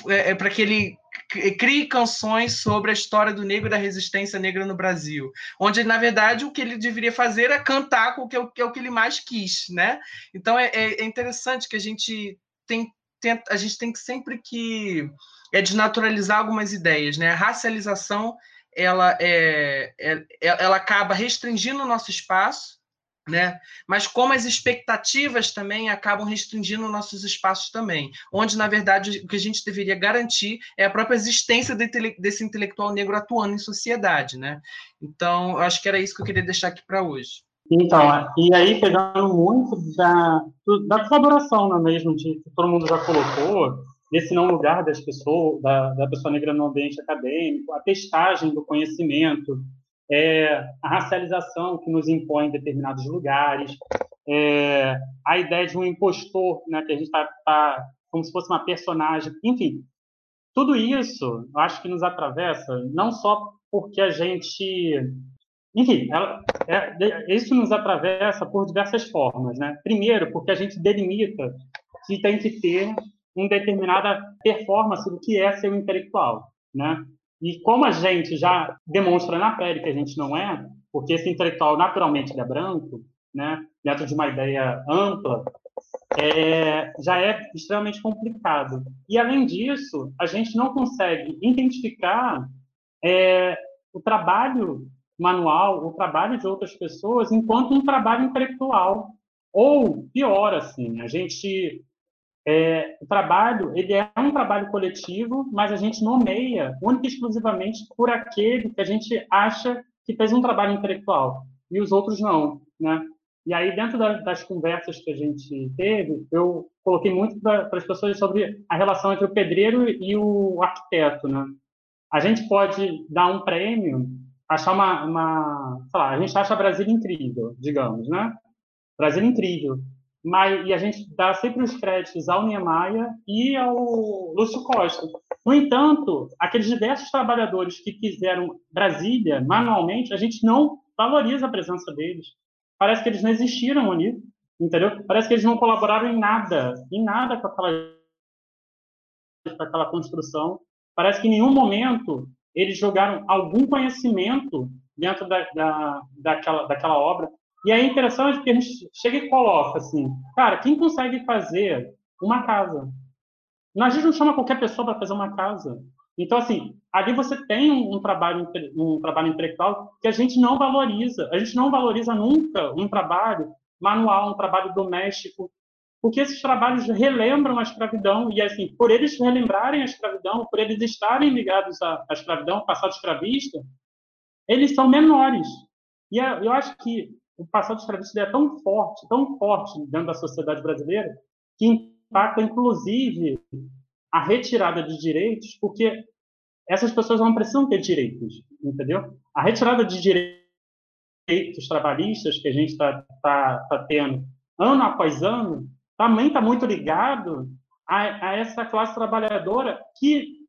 é, é para que ele crie canções sobre a história do negro e da resistência negra no Brasil, onde na verdade o que ele deveria fazer é cantar com o que, é o que ele mais quis, né? Então é, é, é interessante que a gente tem, tem, a gente tem que sempre que é desnaturalizar algumas ideias, né? A racialização ela é, é ela acaba restringindo o nosso espaço né? Mas como as expectativas também acabam restringindo nossos espaços também, onde na verdade o que a gente deveria garantir é a própria existência desse intelectual negro atuando em sociedade, né? Então, acho que era isso que eu queria deixar aqui para hoje. Então, e aí pegando muito da, da colaboração, não é mesmo, de, que todo mundo já colocou, desse não lugar das pessoas, da, da pessoa negra no ambiente acadêmico, a testagem do conhecimento, é, a racialização que nos impõe em determinados lugares, é, a ideia de um impostor, né, que a gente está tá, como se fosse uma personagem, enfim, tudo isso eu acho que nos atravessa, não só porque a gente. Enfim, ela, é, isso nos atravessa por diversas formas. Né? Primeiro, porque a gente delimita que tem que ter uma determinada performance do que é ser um intelectual. Né? E como a gente já demonstra na pele que a gente não é, porque esse intelectual naturalmente é branco, né, dentro de uma ideia ampla, é, já é extremamente complicado. E, além disso, a gente não consegue identificar é, o trabalho manual, o trabalho de outras pessoas, enquanto um trabalho intelectual. Ou, pior, assim, a gente é, o trabalho ele é um trabalho coletivo, mas a gente nomeia única e exclusivamente por aquele que a gente acha que fez um trabalho intelectual e os outros não, né? E aí dentro da, das conversas que a gente teve, eu coloquei muito para as pessoas sobre a relação entre o pedreiro e o arquiteto, né? A gente pode dar um prêmio, achar uma, uma sei lá, a gente acha Brasília incrível, digamos, né? Brasília incrível mas, e a gente dá sempre os créditos ao Niemeyer e ao Lúcio Costa. No entanto, aqueles diversos trabalhadores que fizeram Brasília manualmente, a gente não valoriza a presença deles. Parece que eles não existiram ali, entendeu? Parece que eles não colaboraram em nada, em nada com aquela, com aquela construção. Parece que em nenhum momento eles jogaram algum conhecimento dentro da, da, daquela, daquela obra. E é interessante porque a gente chega e coloca assim, cara, quem consegue fazer uma casa? A gente não chama qualquer pessoa para fazer uma casa. Então, assim, ali você tem um, um, trabalho, um trabalho intelectual que a gente não valoriza. A gente não valoriza nunca um trabalho manual, um trabalho doméstico, porque esses trabalhos relembram a escravidão e, assim, por eles relembrarem a escravidão, por eles estarem ligados à, à escravidão, ao passado escravista, eles são menores. E eu acho que o passado escravista é tão forte, tão forte dentro da sociedade brasileira, que impacta, inclusive, a retirada de direitos, porque essas pessoas não precisam ter direitos, entendeu? A retirada de direitos trabalhistas que a gente está tá, tá tendo ano após ano também está muito ligado a, a, essa classe trabalhadora que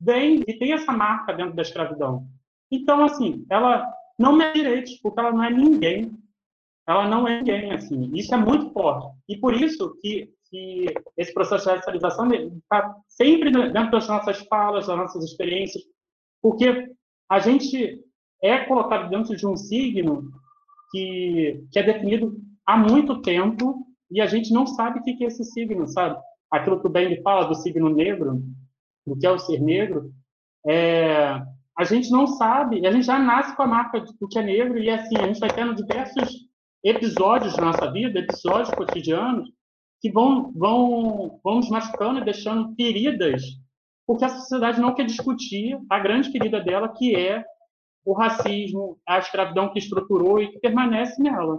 vem e tem essa marca dentro da escravidão. Então, assim, ela não merece direitos, porque ela não é ninguém ela não é ninguém, assim. Isso é muito forte. E por isso que, que esse processo de racialização está sempre dentro das nossas falas, das nossas experiências, porque a gente é colocado dentro de um signo que, que é definido há muito tempo e a gente não sabe o que é esse signo, sabe? Aquilo que o Ben fala do signo negro, do que é o ser negro, é, a gente não sabe, a gente já nasce com a marca do que é negro e assim, a gente vai tendo diversos episódios da nossa vida, episódios cotidianos, que vão, vão, vão nos machucando e deixando feridas, porque a sociedade não quer discutir a grande ferida dela, que é o racismo, a escravidão que estruturou e que permanece nela.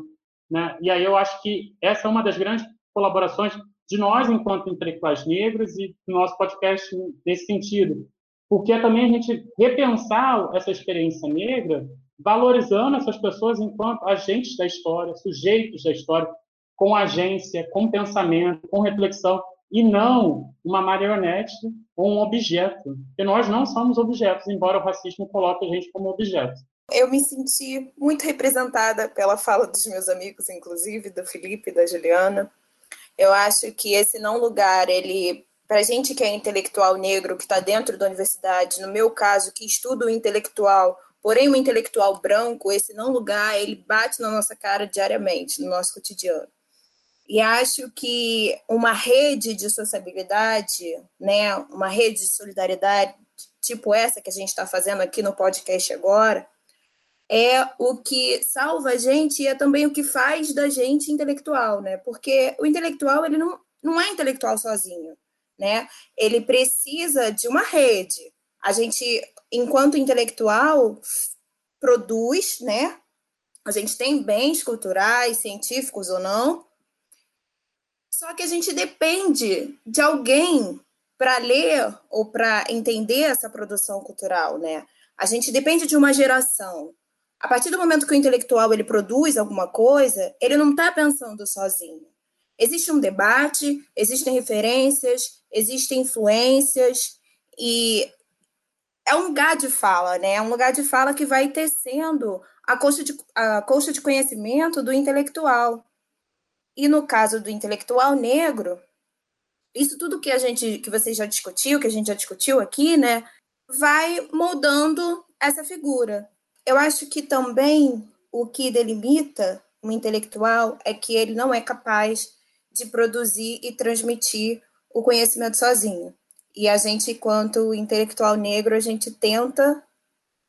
Né? E aí eu acho que essa é uma das grandes colaborações de nós, enquanto intelectuais negros, e do nosso podcast nesse sentido. Porque é também a gente repensar essa experiência negra, valorizando essas pessoas enquanto agentes da história, sujeitos da história, com agência, com pensamento, com reflexão, e não uma marionete ou um objeto. Porque nós não somos objetos, embora o racismo coloque a gente como objeto. Eu me senti muito representada pela fala dos meus amigos, inclusive do Felipe e da Juliana. Eu acho que esse não lugar, ele para gente que é intelectual negro, que está dentro da universidade, no meu caso, que estudo intelectual, porém o intelectual branco, esse não lugar, ele bate na nossa cara diariamente, no nosso cotidiano. E acho que uma rede de sociabilidade, né, uma rede de solidariedade, tipo essa que a gente está fazendo aqui no podcast agora, é o que salva a gente e é também o que faz da gente intelectual, né? Porque o intelectual ele não, não é intelectual sozinho, né? Ele precisa de uma rede. A gente, enquanto intelectual, produz, né? A gente tem bens culturais, científicos ou não, só que a gente depende de alguém para ler ou para entender essa produção cultural, né? A gente depende de uma geração. A partir do momento que o intelectual ele produz alguma coisa, ele não está pensando sozinho. Existe um debate, existem referências, existem influências e é um lugar de fala, né? É um lugar de fala que vai tecendo a coxa de, a de conhecimento do intelectual. E no caso do intelectual negro, isso tudo que a gente, que você já discutiu, que a gente já discutiu aqui, né, vai moldando essa figura. Eu acho que também o que delimita um intelectual é que ele não é capaz de produzir e transmitir o conhecimento sozinho. E a gente, enquanto intelectual negro, a gente tenta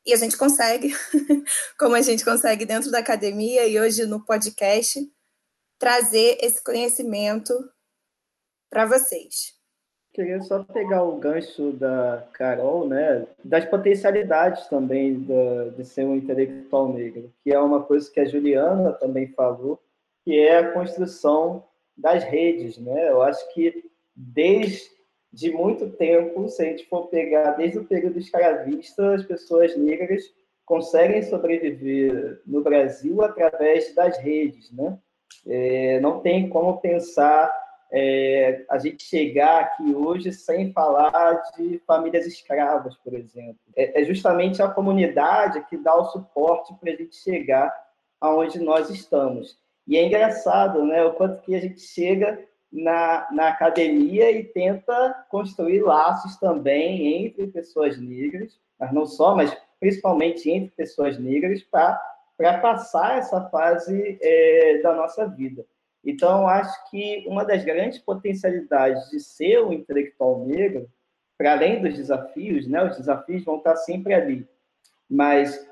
e a gente consegue, [LAUGHS] como a gente consegue dentro da academia e hoje no podcast, trazer esse conhecimento para vocês. Queria só pegar o gancho da Carol, né, das potencialidades também da, de ser um intelectual negro, que é uma coisa que a Juliana também falou, que é a construção das redes, né? Eu acho que desde muito tempo, se a gente for pegar desde o período escravista, as pessoas negras conseguem sobreviver no Brasil através das redes, né? É, não tem como pensar é, a gente chegar aqui hoje sem falar de famílias escravas, por exemplo. É, é justamente a comunidade que dá o suporte para a gente chegar aonde nós estamos. E é engraçado, né, o quanto que a gente chega na, na academia e tenta construir laços também entre pessoas negras, mas não só, mas principalmente entre pessoas negras, para passar essa fase é, da nossa vida. Então, acho que uma das grandes potencialidades de ser um intelectual negro, para além dos desafios, né, os desafios vão estar sempre ali, mas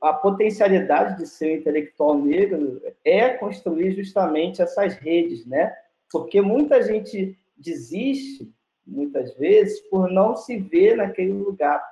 a potencialidade de ser um intelectual negro é construir justamente essas redes, né? Porque muita gente desiste, muitas vezes, por não se ver naquele lugar,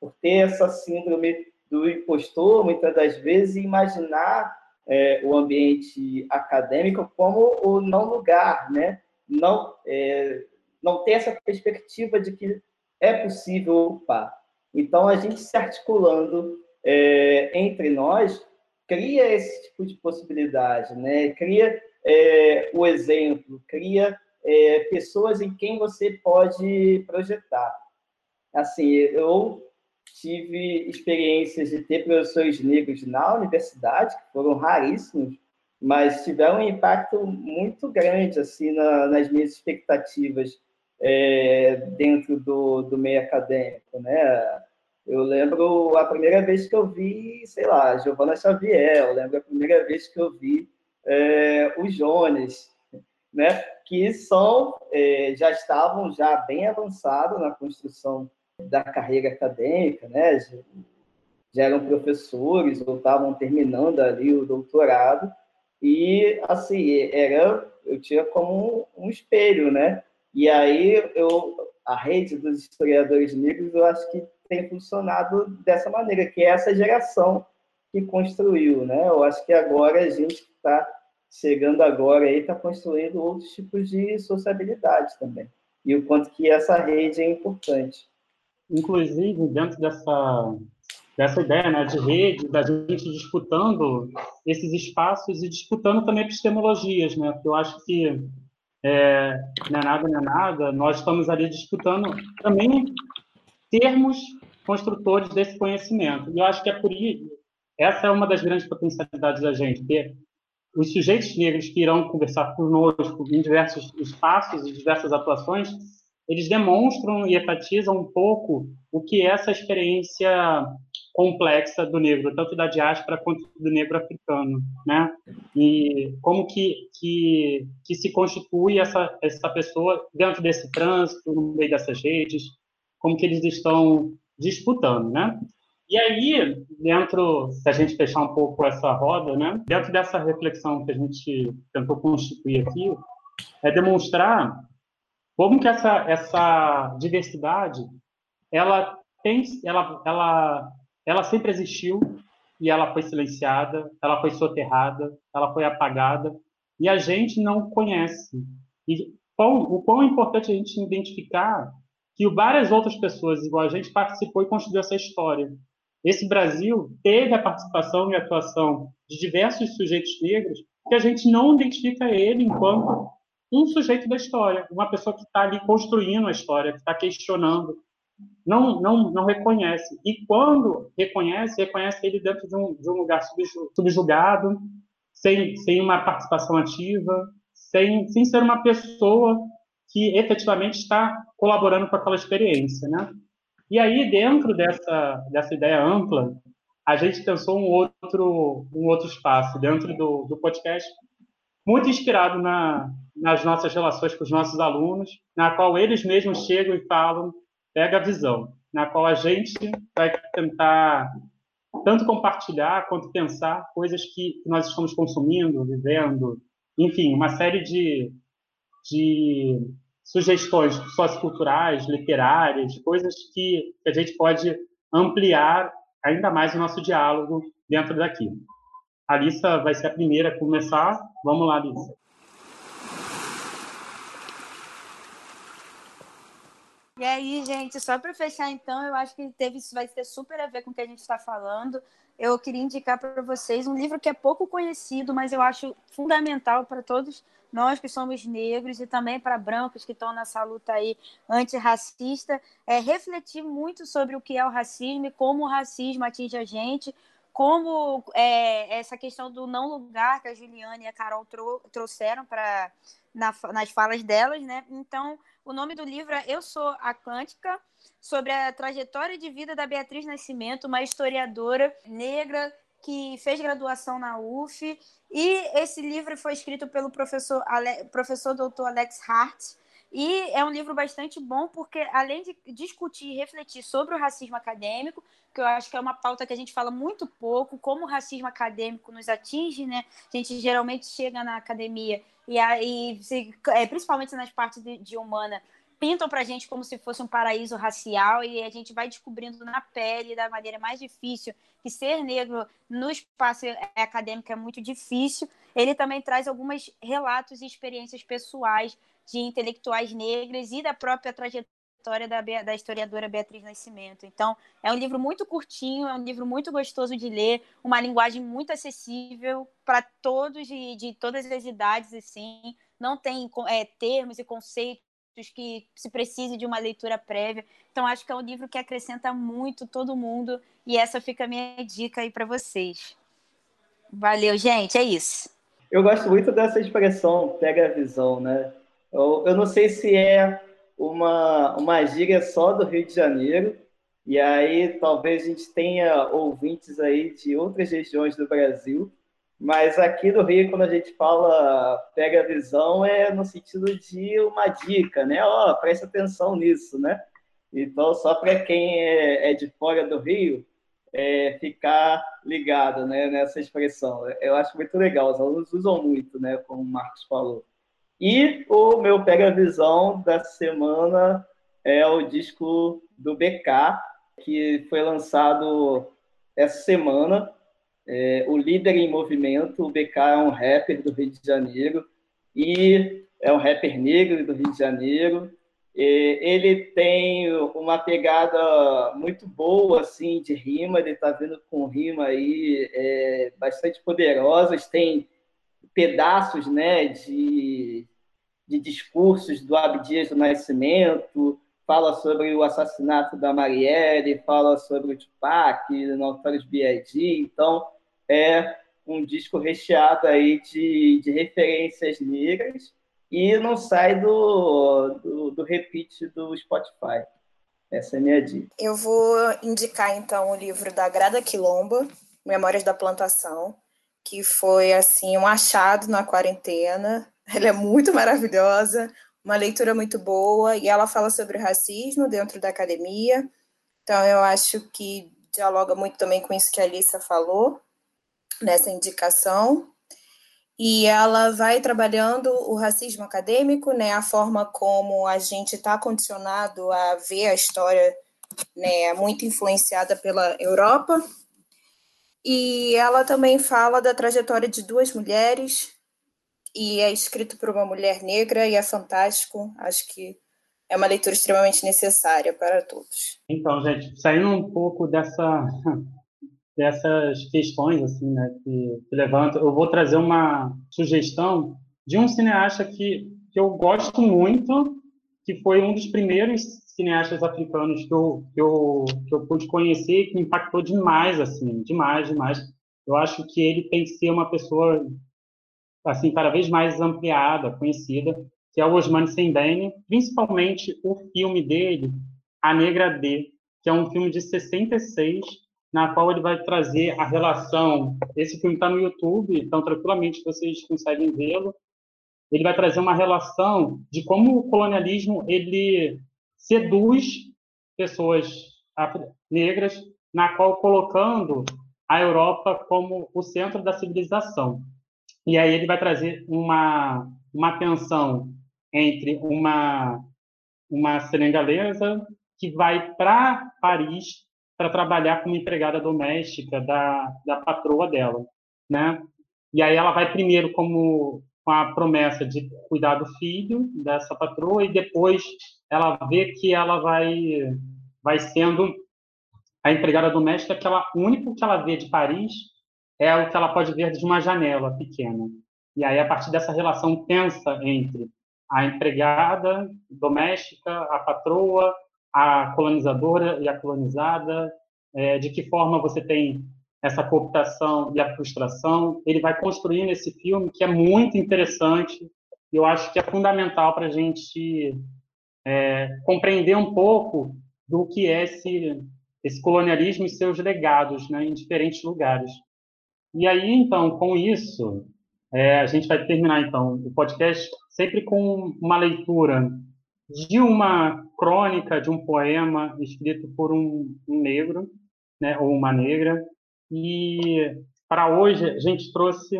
por, ter essa síndrome do impostor, muitas das vezes, imaginar é, o ambiente acadêmico como o não lugar, né? Não, é, não ter essa perspectiva de que é possível ocupar. Então, a gente se articulando é, entre nós cria esse tipo de possibilidade, né? Cria é, o exemplo, cria é, pessoas em quem você pode projetar. Assim, eu tive experiências de ter professores negros na universidade, que foram raríssimos, mas tiveram um impacto muito grande assim na, nas minhas expectativas é, dentro do, do meio acadêmico, né? Eu lembro a primeira vez que eu vi, sei lá, Giovana Xavier, eu lembro a primeira vez que eu vi é, os Jones, né? Que são, é, já estavam já bem avançados na construção da carreira acadêmica, né? Já eram professores ou estavam terminando ali o doutorado e assim era eu tinha como um, um espelho, né? E aí eu a rede dos historiadores negros eu acho que tem funcionado dessa maneira, que é essa geração que construiu, né? Eu acho que agora a gente está chegando agora aí está construindo outros tipos de sociabilidade também e o quanto que essa rede é importante. Inclusive dentro dessa dessa ideia né, de rede, da gente disputando esses espaços e disputando também epistemologias, né? Porque eu acho que é, não é nada, não é nada, nós estamos ali disputando também termos construtores desse conhecimento. E eu acho que é por isso, essa é uma das grandes potencialidades da gente, ter os sujeitos negros que irão conversar conosco em diversos espaços e diversas atuações, eles demonstram e enfatizam um pouco o que é essa experiência complexa do negro, tanto da diáspora quanto do negro africano, né? E como que, que, que se constitui essa, essa pessoa dentro desse trânsito, no meio dessas redes, como que eles estão disputando, né? E aí, dentro, se a gente fechar um pouco essa roda, né? Dentro dessa reflexão que a gente tentou constituir aqui, é demonstrar como que essa, essa diversidade, ela tem, ela, ela ela sempre existiu e ela foi silenciada, ela foi soterrada, ela foi apagada e a gente não conhece. E quão, o quão é importante a gente identificar que várias outras pessoas igual a gente participou e construiu essa história. Esse Brasil teve a participação e atuação de diversos sujeitos negros que a gente não identifica ele enquanto um sujeito da história, uma pessoa que está ali construindo a história, que está questionando, não, não, não reconhece. E quando reconhece, reconhece ele dentro de um, de um lugar subjugado, sem, sem uma participação ativa, sem, sem ser uma pessoa que efetivamente está colaborando com aquela experiência, né? E aí, dentro dessa, dessa ideia ampla, a gente pensou um outro, um outro espaço dentro do, do podcast, muito inspirado na, nas nossas relações com os nossos alunos, na qual eles mesmos chegam e falam pega a visão, na qual a gente vai tentar tanto compartilhar quanto pensar coisas que nós estamos consumindo, vivendo, enfim, uma série de, de sugestões socioculturais, literárias, coisas que a gente pode ampliar ainda mais o nosso diálogo dentro daqui. A Alissa vai ser a primeira a começar. Vamos lá, Alissa. E aí, gente, só para fechar, então, eu acho que teve isso vai ter super a ver com o que a gente está falando. Eu queria indicar para vocês um livro que é pouco conhecido, mas eu acho fundamental para todos nós que somos negros e também para brancos que estão nessa luta aí antirracista, é refletir muito sobre o que é o racismo e como o racismo atinge a gente, como é, essa questão do não lugar que a Juliana e a Carol trou trouxeram para na, nas falas delas, né? Então, o nome do livro é Eu Sou a Quântica, sobre a trajetória de vida da Beatriz Nascimento, uma historiadora negra que fez graduação na UF. E esse livro foi escrito pelo professor, Ale, professor doutor Alex Hart. E é um livro bastante bom porque, além de discutir e refletir sobre o racismo acadêmico, que eu acho que é uma pauta que a gente fala muito pouco, como o racismo acadêmico nos atinge, né? A gente geralmente chega na academia e aí, é, principalmente nas partes de, de humana, pintam para a gente como se fosse um paraíso racial e a gente vai descobrindo na pele da maneira mais difícil que ser negro no espaço acadêmico é muito difícil. Ele também traz alguns relatos e experiências pessoais de intelectuais negras e da própria trajetória da, da historiadora Beatriz Nascimento. Então, é um livro muito curtinho, é um livro muito gostoso de ler, uma linguagem muito acessível para todos de, de todas as idades, assim. Não tem é, termos e conceitos que se precise de uma leitura prévia. Então, acho que é um livro que acrescenta muito todo mundo e essa fica a minha dica aí para vocês. Valeu, gente, é isso. Eu gosto muito dessa expressão, pega a visão, né? Eu, eu não sei se é uma, uma gíria só do Rio de Janeiro, e aí talvez a gente tenha ouvintes aí de outras regiões do Brasil, mas aqui no Rio, quando a gente fala pega a visão, é no sentido de uma dica, né? Ó, oh, presta atenção nisso, né? Então, só para quem é, é, de fora do Rio, é, ficar ligado né, nessa expressão. Eu acho muito legal, os alunos usam muito, né, como o Marcos falou. E o meu Pega Visão da semana é o disco do BK, que foi lançado essa semana. É, o Líder em Movimento, o BK é um rapper do Rio de Janeiro e é um rapper negro do Rio de Janeiro. Ele tem uma pegada muito boa assim de rima, ele está vindo com rima aí é, bastante poderosas, tem pedaços né, de, de discursos do Abdias do Nascimento, fala sobre o assassinato da Marielle, fala sobre o Tupac, Notorious B.I.G., então é um disco recheado aí de, de referências negras, e não sai do, do, do repeat do Spotify. Essa é a minha dica. Eu vou indicar então o livro da Grada Quilomba, Memórias da Plantação, que foi assim um achado na quarentena. Ela é muito maravilhosa, uma leitura muito boa e ela fala sobre racismo dentro da academia. Então eu acho que dialoga muito também com isso que a Alissa falou nessa indicação e ela vai trabalhando o racismo acadêmico, né, a forma como a gente está condicionado a ver a história, né, muito influenciada pela Europa. E ela também fala da trajetória de duas mulheres, e é escrito por uma mulher negra, e é fantástico. Acho que é uma leitura extremamente necessária para todos. Então, gente, saindo um pouco dessa dessas questões assim, né, que, que levanta. Eu vou trazer uma sugestão de um cineasta que, que eu gosto muito, que foi um dos primeiros cineastas africanos que eu, que eu, que eu pude conhecer que me impactou demais, assim, demais, demais. Eu acho que ele tem que ser uma pessoa, assim, cada vez mais ampliada, conhecida, que é o Osmani Sembene, principalmente o filme dele, A Negra D, que é um filme de 66, na qual ele vai trazer a relação. Esse filme está no YouTube, então tranquilamente vocês conseguem vê-lo. Ele vai trazer uma relação de como o colonialismo ele seduz pessoas negras, na qual colocando a Europa como o centro da civilização. E aí ele vai trazer uma uma tensão entre uma uma senegalesa que vai para Paris para trabalhar como empregada doméstica da, da patroa dela, né? E aí ela vai primeiro como com a promessa de cuidar do filho dessa patroa e depois ela vê que ela vai vai sendo a empregada doméstica que ela o único que ela vê de Paris é o que ela pode ver de uma janela pequena. E aí a partir dessa relação tensa entre a empregada doméstica, a patroa a colonizadora e a colonizada, é, de que forma você tem essa cooptação e a frustração. Ele vai construindo esse filme que é muito interessante e eu acho que é fundamental para a gente é, compreender um pouco do que é esse, esse colonialismo e seus legados né, em diferentes lugares. E aí, então, com isso, é, a gente vai terminar, então, o podcast sempre com uma leitura de uma crônica, de um poema escrito por um, negro, né, ou uma negra. E para hoje a gente trouxe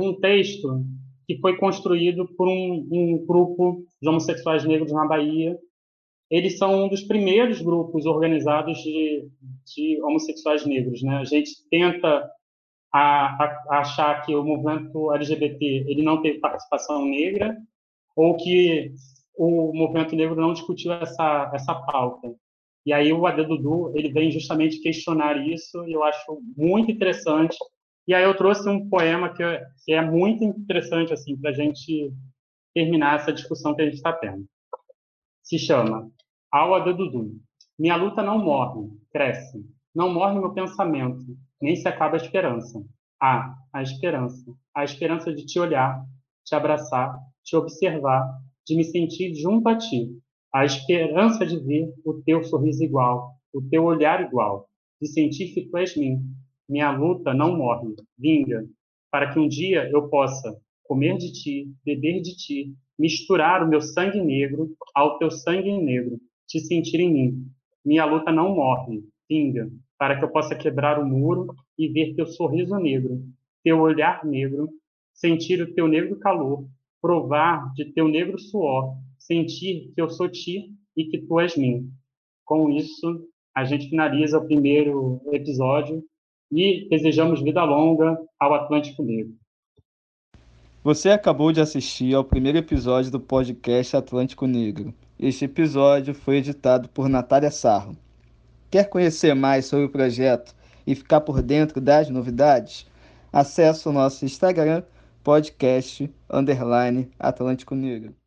um texto que foi construído por um, um, grupo de homossexuais negros na Bahia. Eles são um dos primeiros grupos organizados de, de homossexuais negros. Né? A gente tenta a, a, achar que o movimento LGBT ele não teve participação negra ou que o movimento negro não discutiu essa, essa pauta. E aí o Ade Dudu, ele vem justamente questionar isso, e eu acho muito interessante. E aí eu trouxe um poema que que é muito interessante assim para a gente terminar essa discussão que a gente está tendo. Se chama Ao Ade Dudu. Minha luta não morre, cresce. Não morre meu pensamento, nem se acaba a esperança. Ah, a esperança. A esperança de te olhar, te abraçar, te observar, de me sentir junto a ti, a esperança de ver o teu sorriso igual, o teu olhar igual, de sentir que tu és mim. Minha luta não morre, vinga, para que um dia eu possa comer de ti, beber de ti, misturar o meu sangue negro ao teu sangue negro, te sentir em mim. Minha luta não morre, vinga, para que eu possa quebrar o muro e ver teu sorriso negro, teu olhar negro, sentir o teu negro calor, provar de teu negro suor, sentir que eu sou ti e que tu és mim. Com isso, a gente finaliza o primeiro episódio e desejamos vida longa ao Atlântico Negro. Você acabou de assistir ao primeiro episódio do podcast Atlântico Negro. Este episódio foi editado por Natália Sarro. Quer conhecer mais sobre o projeto e ficar por dentro das novidades? Acesse o nosso Instagram, podcast, underline, Atlântico Negro.